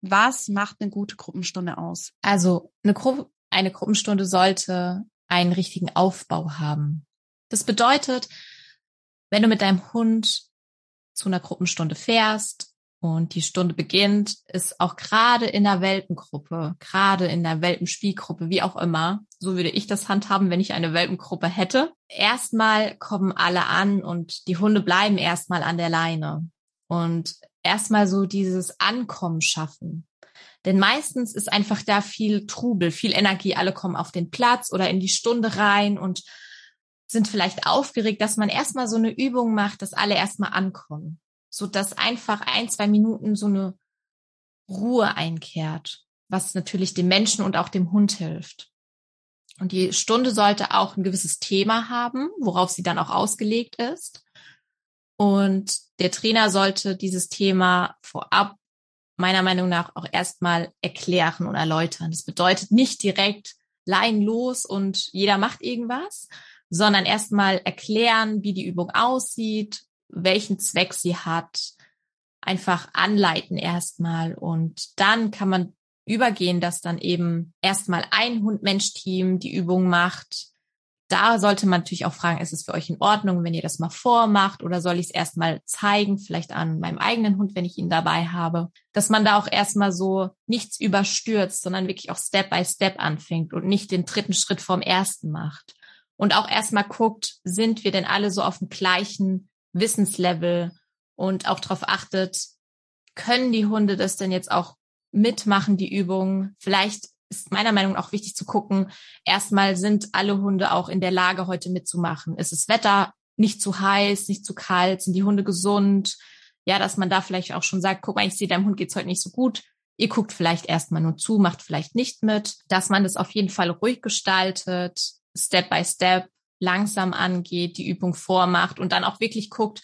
Was macht eine gute Gruppenstunde aus? Also eine, Gru eine Gruppenstunde sollte einen richtigen Aufbau haben. Das bedeutet, wenn du mit deinem Hund zu einer Gruppenstunde fährst, und die Stunde beginnt, ist auch gerade in der Welpengruppe, gerade in der Welpenspielgruppe, wie auch immer, so würde ich das handhaben, wenn ich eine Welpengruppe hätte. Erstmal kommen alle an und die Hunde bleiben erstmal an der Leine und erstmal so dieses Ankommen schaffen. Denn meistens ist einfach da viel Trubel, viel Energie. Alle kommen auf den Platz oder in die Stunde rein und sind vielleicht aufgeregt, dass man erstmal so eine Übung macht, dass alle erstmal ankommen so dass einfach ein, zwei Minuten so eine Ruhe einkehrt, was natürlich dem Menschen und auch dem Hund hilft. Und die Stunde sollte auch ein gewisses Thema haben, worauf sie dann auch ausgelegt ist. Und der Trainer sollte dieses Thema vorab meiner Meinung nach auch erstmal erklären und erläutern. Das bedeutet nicht direkt Laien los und jeder macht irgendwas, sondern erstmal erklären, wie die Übung aussieht, welchen Zweck sie hat, einfach anleiten erstmal und dann kann man übergehen, dass dann eben erstmal ein Hund-Mensch-Team die Übung macht. Da sollte man natürlich auch fragen, ist es für euch in Ordnung, wenn ihr das mal vormacht oder soll ich es erstmal zeigen, vielleicht an meinem eigenen Hund, wenn ich ihn dabei habe, dass man da auch erstmal so nichts überstürzt, sondern wirklich auch Step by Step anfängt und nicht den dritten Schritt vom ersten macht. Und auch erstmal guckt, sind wir denn alle so auf dem gleichen Wissenslevel und auch darauf achtet, können die Hunde das denn jetzt auch mitmachen, die Übungen? Vielleicht ist meiner Meinung nach auch wichtig zu gucken, erstmal sind alle Hunde auch in der Lage, heute mitzumachen. Ist das Wetter nicht zu heiß, nicht zu kalt? Sind die Hunde gesund? Ja, dass man da vielleicht auch schon sagt, guck mal, ich sehe, deinem Hund geht's heute nicht so gut. Ihr guckt vielleicht erstmal nur zu, macht vielleicht nicht mit, dass man das auf jeden Fall ruhig gestaltet, Step by Step, langsam angeht, die Übung vormacht und dann auch wirklich guckt,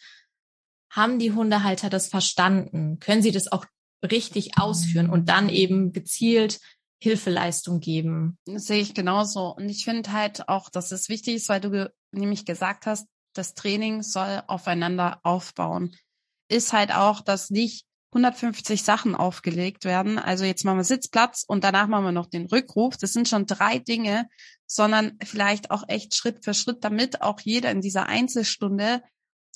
haben die Hundehalter das verstanden? Können sie das auch richtig ausführen und dann eben gezielt Hilfeleistung geben? Das sehe ich genauso. Und ich finde halt auch, dass es wichtig ist, weil du nämlich gesagt hast, das Training soll aufeinander aufbauen. Ist halt auch, dass nicht 150 Sachen aufgelegt werden. Also jetzt machen wir Sitzplatz und danach machen wir noch den Rückruf. Das sind schon drei Dinge, sondern vielleicht auch echt Schritt für Schritt, damit auch jeder in dieser Einzelstunde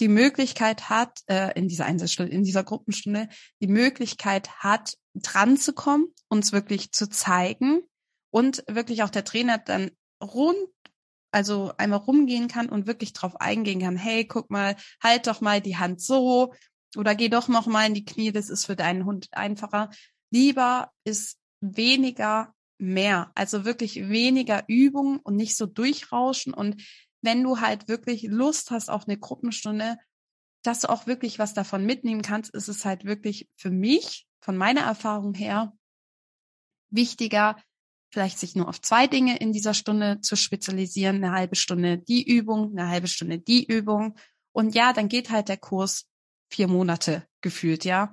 die Möglichkeit hat, äh, in dieser Einzelstunde, in dieser Gruppenstunde, die Möglichkeit hat, dran zu kommen, uns wirklich zu zeigen und wirklich auch der Trainer dann rund also einmal rumgehen kann und wirklich drauf eingehen kann, hey, guck mal, halt doch mal die Hand so oder geh doch noch mal in die Knie, das ist für deinen Hund einfacher. Lieber ist weniger mehr, also wirklich weniger Übung und nicht so durchrauschen und wenn du halt wirklich Lust hast auf eine Gruppenstunde, dass du auch wirklich was davon mitnehmen kannst, ist es halt wirklich für mich, von meiner Erfahrung her, wichtiger, vielleicht sich nur auf zwei Dinge in dieser Stunde zu spezialisieren, eine halbe Stunde die Übung, eine halbe Stunde die Übung. Und ja, dann geht halt der Kurs vier Monate gefühlt, ja.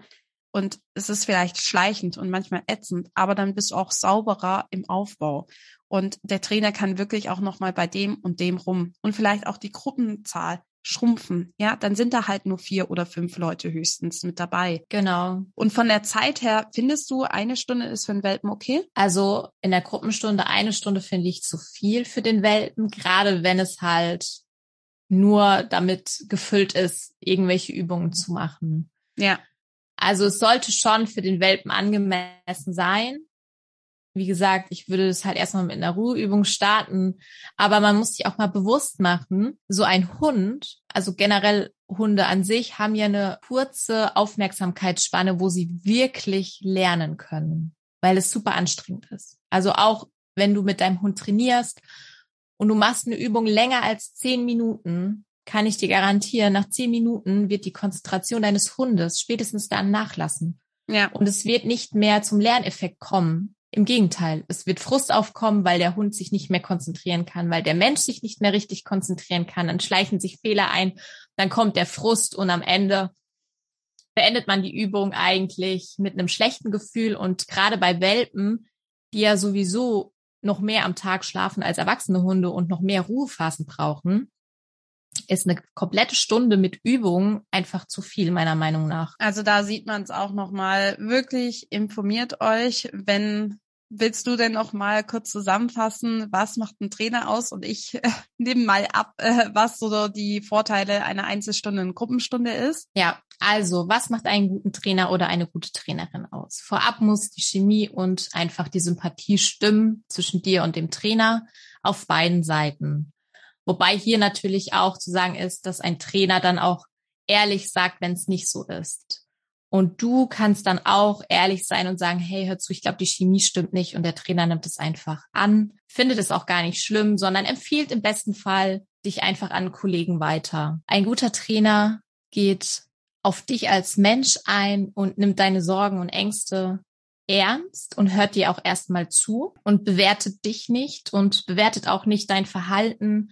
Und es ist vielleicht schleichend und manchmal ätzend, aber dann bist du auch sauberer im Aufbau. Und der Trainer kann wirklich auch nochmal bei dem und dem rum und vielleicht auch die Gruppenzahl schrumpfen. Ja, dann sind da halt nur vier oder fünf Leute höchstens mit dabei. Genau. Und von der Zeit her, findest du, eine Stunde ist für einen Welpen okay? Also in der Gruppenstunde eine Stunde finde ich zu viel für den Welpen, gerade wenn es halt nur damit gefüllt ist, irgendwelche Übungen zu machen. Ja. Also es sollte schon für den Welpen angemessen sein wie gesagt, ich würde es halt erstmal mit einer Ruheübung starten. Aber man muss sich auch mal bewusst machen, so ein Hund, also generell Hunde an sich, haben ja eine kurze Aufmerksamkeitsspanne, wo sie wirklich lernen können, weil es super anstrengend ist. Also auch wenn du mit deinem Hund trainierst und du machst eine Übung länger als zehn Minuten, kann ich dir garantieren, nach zehn Minuten wird die Konzentration deines Hundes spätestens dann nachlassen. Ja. Und es wird nicht mehr zum Lerneffekt kommen. Im Gegenteil, es wird Frust aufkommen, weil der Hund sich nicht mehr konzentrieren kann, weil der Mensch sich nicht mehr richtig konzentrieren kann. Dann schleichen sich Fehler ein, dann kommt der Frust und am Ende beendet man die Übung eigentlich mit einem schlechten Gefühl. Und gerade bei Welpen, die ja sowieso noch mehr am Tag schlafen als erwachsene Hunde und noch mehr Ruhephasen brauchen, ist eine komplette Stunde mit Übung einfach zu viel, meiner Meinung nach. Also da sieht man es auch nochmal. Wirklich informiert euch, wenn Willst du denn noch mal kurz zusammenfassen, was macht ein Trainer aus? Und ich äh, nehme mal ab, äh, was so die Vorteile einer Einzelstunde und Gruppenstunde ist. Ja, also was macht einen guten Trainer oder eine gute Trainerin aus? Vorab muss die Chemie und einfach die Sympathie stimmen zwischen dir und dem Trainer auf beiden Seiten. Wobei hier natürlich auch zu sagen ist, dass ein Trainer dann auch ehrlich sagt, wenn es nicht so ist. Und du kannst dann auch ehrlich sein und sagen, hey, hör zu, ich glaube, die Chemie stimmt nicht und der Trainer nimmt es einfach an, findet es auch gar nicht schlimm, sondern empfiehlt im besten Fall dich einfach an Kollegen weiter. Ein guter Trainer geht auf dich als Mensch ein und nimmt deine Sorgen und Ängste ernst und hört dir auch erstmal zu und bewertet dich nicht und bewertet auch nicht dein Verhalten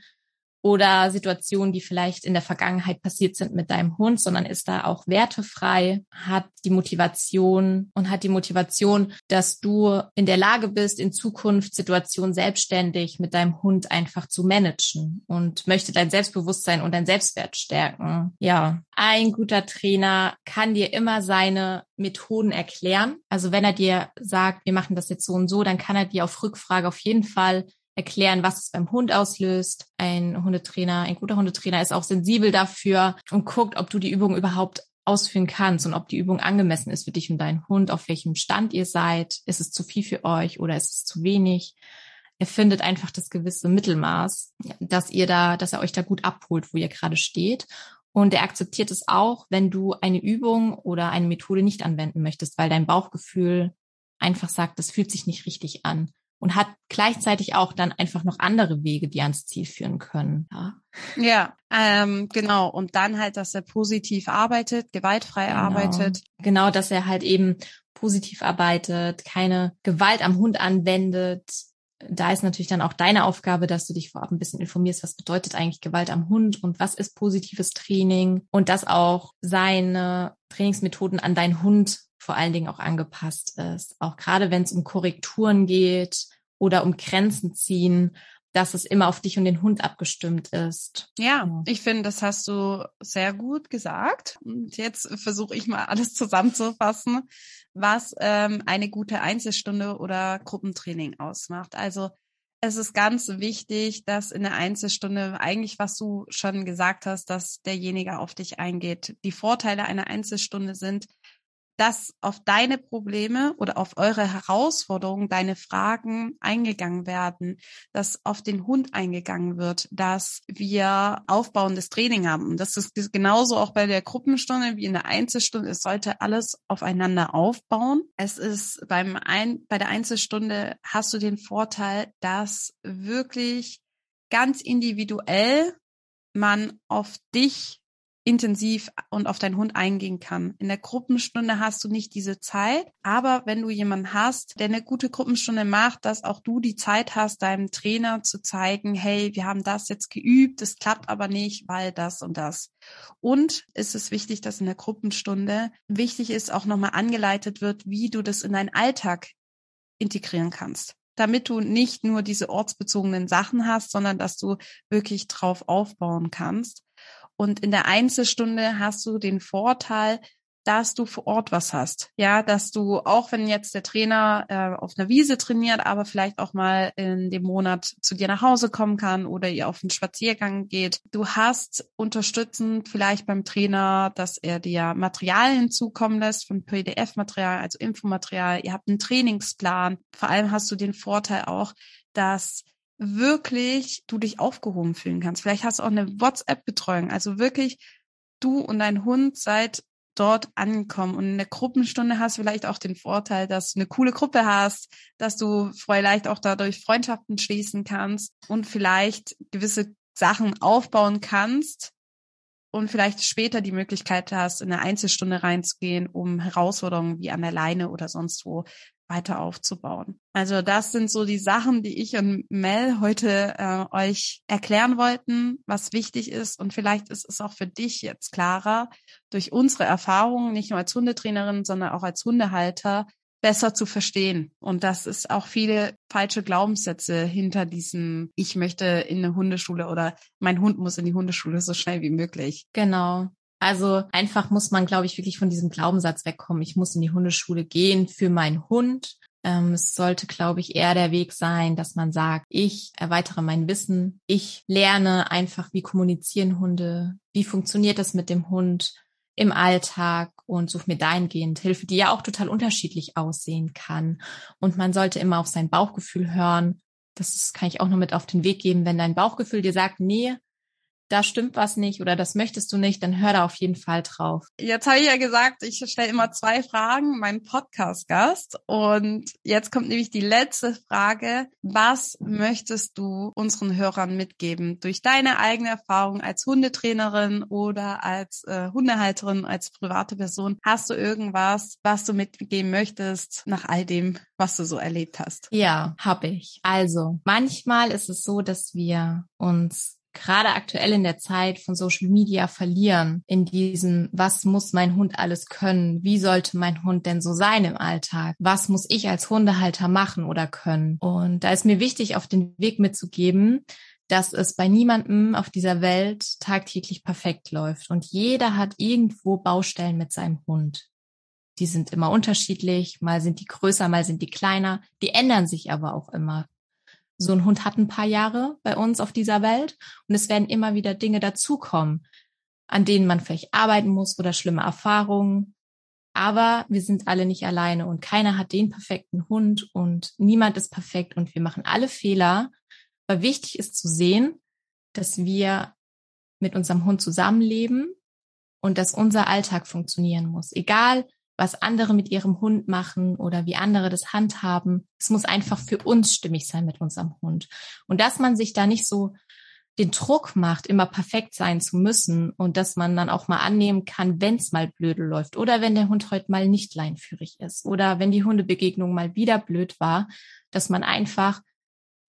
oder Situationen, die vielleicht in der Vergangenheit passiert sind mit deinem Hund, sondern ist da auch wertefrei, hat die Motivation und hat die Motivation, dass du in der Lage bist, in Zukunft Situationen selbstständig mit deinem Hund einfach zu managen und möchte dein Selbstbewusstsein und dein Selbstwert stärken. Ja, ein guter Trainer kann dir immer seine Methoden erklären. Also wenn er dir sagt, wir machen das jetzt so und so, dann kann er dir auf Rückfrage auf jeden Fall erklären, was es beim Hund auslöst. Ein Hundetrainer, ein guter Hundetrainer ist auch sensibel dafür und guckt, ob du die Übung überhaupt ausführen kannst und ob die Übung angemessen ist für dich und deinen Hund, auf welchem Stand ihr seid. Ist es zu viel für euch oder ist es zu wenig? Er findet einfach das gewisse Mittelmaß, dass ihr da, dass er euch da gut abholt, wo ihr gerade steht. Und er akzeptiert es auch, wenn du eine Übung oder eine Methode nicht anwenden möchtest, weil dein Bauchgefühl einfach sagt, das fühlt sich nicht richtig an und hat gleichzeitig auch dann einfach noch andere Wege, die ans Ziel führen können. Ja, ja ähm, genau. Und dann halt, dass er positiv arbeitet, gewaltfrei genau. arbeitet. Genau, dass er halt eben positiv arbeitet, keine Gewalt am Hund anwendet. Da ist natürlich dann auch deine Aufgabe, dass du dich vorab ein bisschen informierst, was bedeutet eigentlich Gewalt am Hund und was ist positives Training und dass auch seine Trainingsmethoden an deinen Hund vor allen Dingen auch angepasst ist. Auch gerade wenn es um Korrekturen geht oder um Grenzen ziehen, dass es immer auf dich und den Hund abgestimmt ist. Ja, ich finde, das hast du sehr gut gesagt. Und jetzt versuche ich mal alles zusammenzufassen, was ähm, eine gute Einzelstunde oder Gruppentraining ausmacht. Also es ist ganz wichtig, dass in der Einzelstunde eigentlich, was du schon gesagt hast, dass derjenige auf dich eingeht. Die Vorteile einer Einzelstunde sind, dass auf deine Probleme oder auf eure Herausforderungen, deine Fragen eingegangen werden, dass auf den Hund eingegangen wird, dass wir aufbauendes Training haben. Und das ist genauso auch bei der Gruppenstunde wie in der Einzelstunde. Es sollte alles aufeinander aufbauen. Es ist beim Ein bei der Einzelstunde hast du den Vorteil, dass wirklich ganz individuell man auf dich intensiv und auf deinen Hund eingehen kann. In der Gruppenstunde hast du nicht diese Zeit, aber wenn du jemanden hast, der eine gute Gruppenstunde macht, dass auch du die Zeit hast, deinem Trainer zu zeigen, hey, wir haben das jetzt geübt, es klappt aber nicht, weil das und das. Und ist es wichtig, dass in der Gruppenstunde wichtig ist, auch nochmal angeleitet wird, wie du das in deinen Alltag integrieren kannst damit du nicht nur diese ortsbezogenen Sachen hast, sondern dass du wirklich drauf aufbauen kannst. Und in der Einzelstunde hast du den Vorteil, dass du vor Ort was hast. Ja, dass du, auch wenn jetzt der Trainer äh, auf einer Wiese trainiert, aber vielleicht auch mal in dem Monat zu dir nach Hause kommen kann oder ihr auf einen Spaziergang geht. Du hast unterstützend vielleicht beim Trainer, dass er dir Materialien zukommen lässt von PDF-Material, also Infomaterial. Ihr habt einen Trainingsplan. Vor allem hast du den Vorteil auch, dass wirklich du dich aufgehoben fühlen kannst. Vielleicht hast du auch eine WhatsApp-Betreuung. Also wirklich du und dein Hund seid dort angekommen. Und in der Gruppenstunde hast du vielleicht auch den Vorteil, dass du eine coole Gruppe hast, dass du vielleicht auch dadurch Freundschaften schließen kannst und vielleicht gewisse Sachen aufbauen kannst und vielleicht später die Möglichkeit hast, in eine Einzelstunde reinzugehen, um Herausforderungen wie an der Leine oder sonst wo weiter aufzubauen. Also das sind so die Sachen, die ich und Mel heute äh, euch erklären wollten, was wichtig ist. Und vielleicht ist es auch für dich jetzt klarer, durch unsere Erfahrungen, nicht nur als Hundetrainerin, sondern auch als Hundehalter, besser zu verstehen. Und das ist auch viele falsche Glaubenssätze hinter diesem, ich möchte in eine Hundeschule oder mein Hund muss in die Hundeschule so schnell wie möglich. Genau. Also einfach muss man, glaube ich, wirklich von diesem Glaubenssatz wegkommen. Ich muss in die Hundeschule gehen für meinen Hund. Ähm, es sollte, glaube ich, eher der Weg sein, dass man sagt, ich erweitere mein Wissen. Ich lerne einfach, wie kommunizieren Hunde, wie funktioniert das mit dem Hund im Alltag und suche mir dahingehend Hilfe, die ja auch total unterschiedlich aussehen kann. Und man sollte immer auf sein Bauchgefühl hören. Das kann ich auch nur mit auf den Weg geben. Wenn dein Bauchgefühl dir sagt, nee, da stimmt was nicht oder das möchtest du nicht, dann hör da auf jeden Fall drauf. Jetzt habe ich ja gesagt, ich stelle immer zwei Fragen, mein Podcast-Gast. Und jetzt kommt nämlich die letzte Frage. Was möchtest du unseren Hörern mitgeben? Durch deine eigene Erfahrung als Hundetrainerin oder als äh, Hundehalterin, als private Person, hast du irgendwas, was du mitgeben möchtest nach all dem, was du so erlebt hast? Ja, habe ich. Also, manchmal ist es so, dass wir uns gerade aktuell in der Zeit von Social Media verlieren in diesem, was muss mein Hund alles können? Wie sollte mein Hund denn so sein im Alltag? Was muss ich als Hundehalter machen oder können? Und da ist mir wichtig, auf den Weg mitzugeben, dass es bei niemandem auf dieser Welt tagtäglich perfekt läuft. Und jeder hat irgendwo Baustellen mit seinem Hund. Die sind immer unterschiedlich, mal sind die größer, mal sind die kleiner, die ändern sich aber auch immer so ein Hund hat ein paar Jahre bei uns auf dieser Welt und es werden immer wieder Dinge dazukommen, an denen man vielleicht arbeiten muss oder schlimme Erfahrungen. Aber wir sind alle nicht alleine und keiner hat den perfekten Hund und niemand ist perfekt und wir machen alle Fehler. Aber wichtig ist zu sehen, dass wir mit unserem Hund zusammenleben und dass unser Alltag funktionieren muss. Egal, was andere mit ihrem Hund machen oder wie andere das handhaben. Es muss einfach für uns stimmig sein mit unserem Hund. Und dass man sich da nicht so den Druck macht, immer perfekt sein zu müssen und dass man dann auch mal annehmen kann, wenn es mal blöde läuft oder wenn der Hund heute mal nicht leinführig ist oder wenn die Hundebegegnung mal wieder blöd war, dass man einfach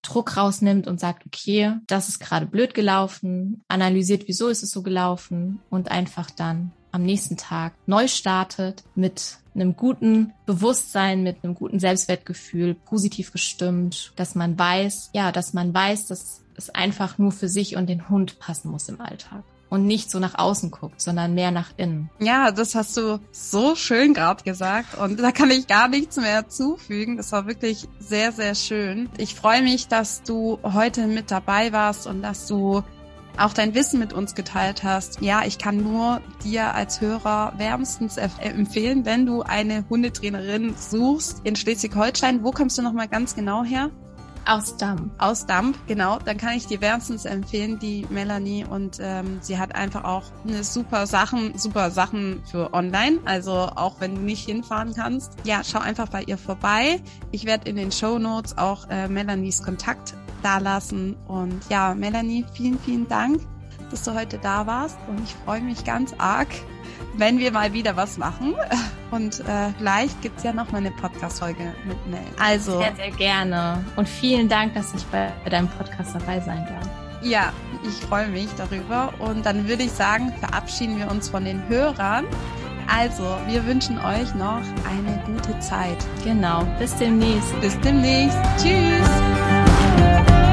Druck rausnimmt und sagt, okay, das ist gerade blöd gelaufen, analysiert, wieso ist es so gelaufen und einfach dann am nächsten Tag neu startet mit einem guten Bewusstsein, mit einem guten Selbstwertgefühl, positiv gestimmt, dass man weiß, ja, dass man weiß, dass es einfach nur für sich und den Hund passen muss im Alltag und nicht so nach außen guckt, sondern mehr nach innen. Ja, das hast du so schön gerade gesagt und da kann ich gar nichts mehr zufügen. Das war wirklich sehr, sehr schön. Ich freue mich, dass du heute mit dabei warst und dass du auch dein Wissen mit uns geteilt hast. Ja, ich kann nur dir als Hörer wärmstens empfehlen, wenn du eine Hundetrainerin suchst in Schleswig-Holstein. Wo kommst du nochmal ganz genau her? Aus Damp. Aus Damp, genau. Dann kann ich dir wärmstens empfehlen, die Melanie. Und ähm, sie hat einfach auch eine super Sachen, super Sachen für online. Also auch wenn du nicht hinfahren kannst. Ja, schau einfach bei ihr vorbei. Ich werde in den Show Notes auch äh, Melanies Kontakt dalassen. Und ja, Melanie, vielen, vielen Dank, dass du heute da warst. Und ich freue mich ganz arg, wenn wir mal wieder was machen. Und äh, vielleicht gibt's ja noch mal eine Podcast-Folge mit Mel. Also. Sehr, sehr gerne. Und vielen Dank, dass ich bei deinem Podcast dabei sein darf. Ja, ich freue mich darüber. Und dann würde ich sagen, verabschieden wir uns von den Hörern. Also, wir wünschen euch noch eine gute Zeit. Genau. Bis demnächst. Bis demnächst. Tschüss. Bye.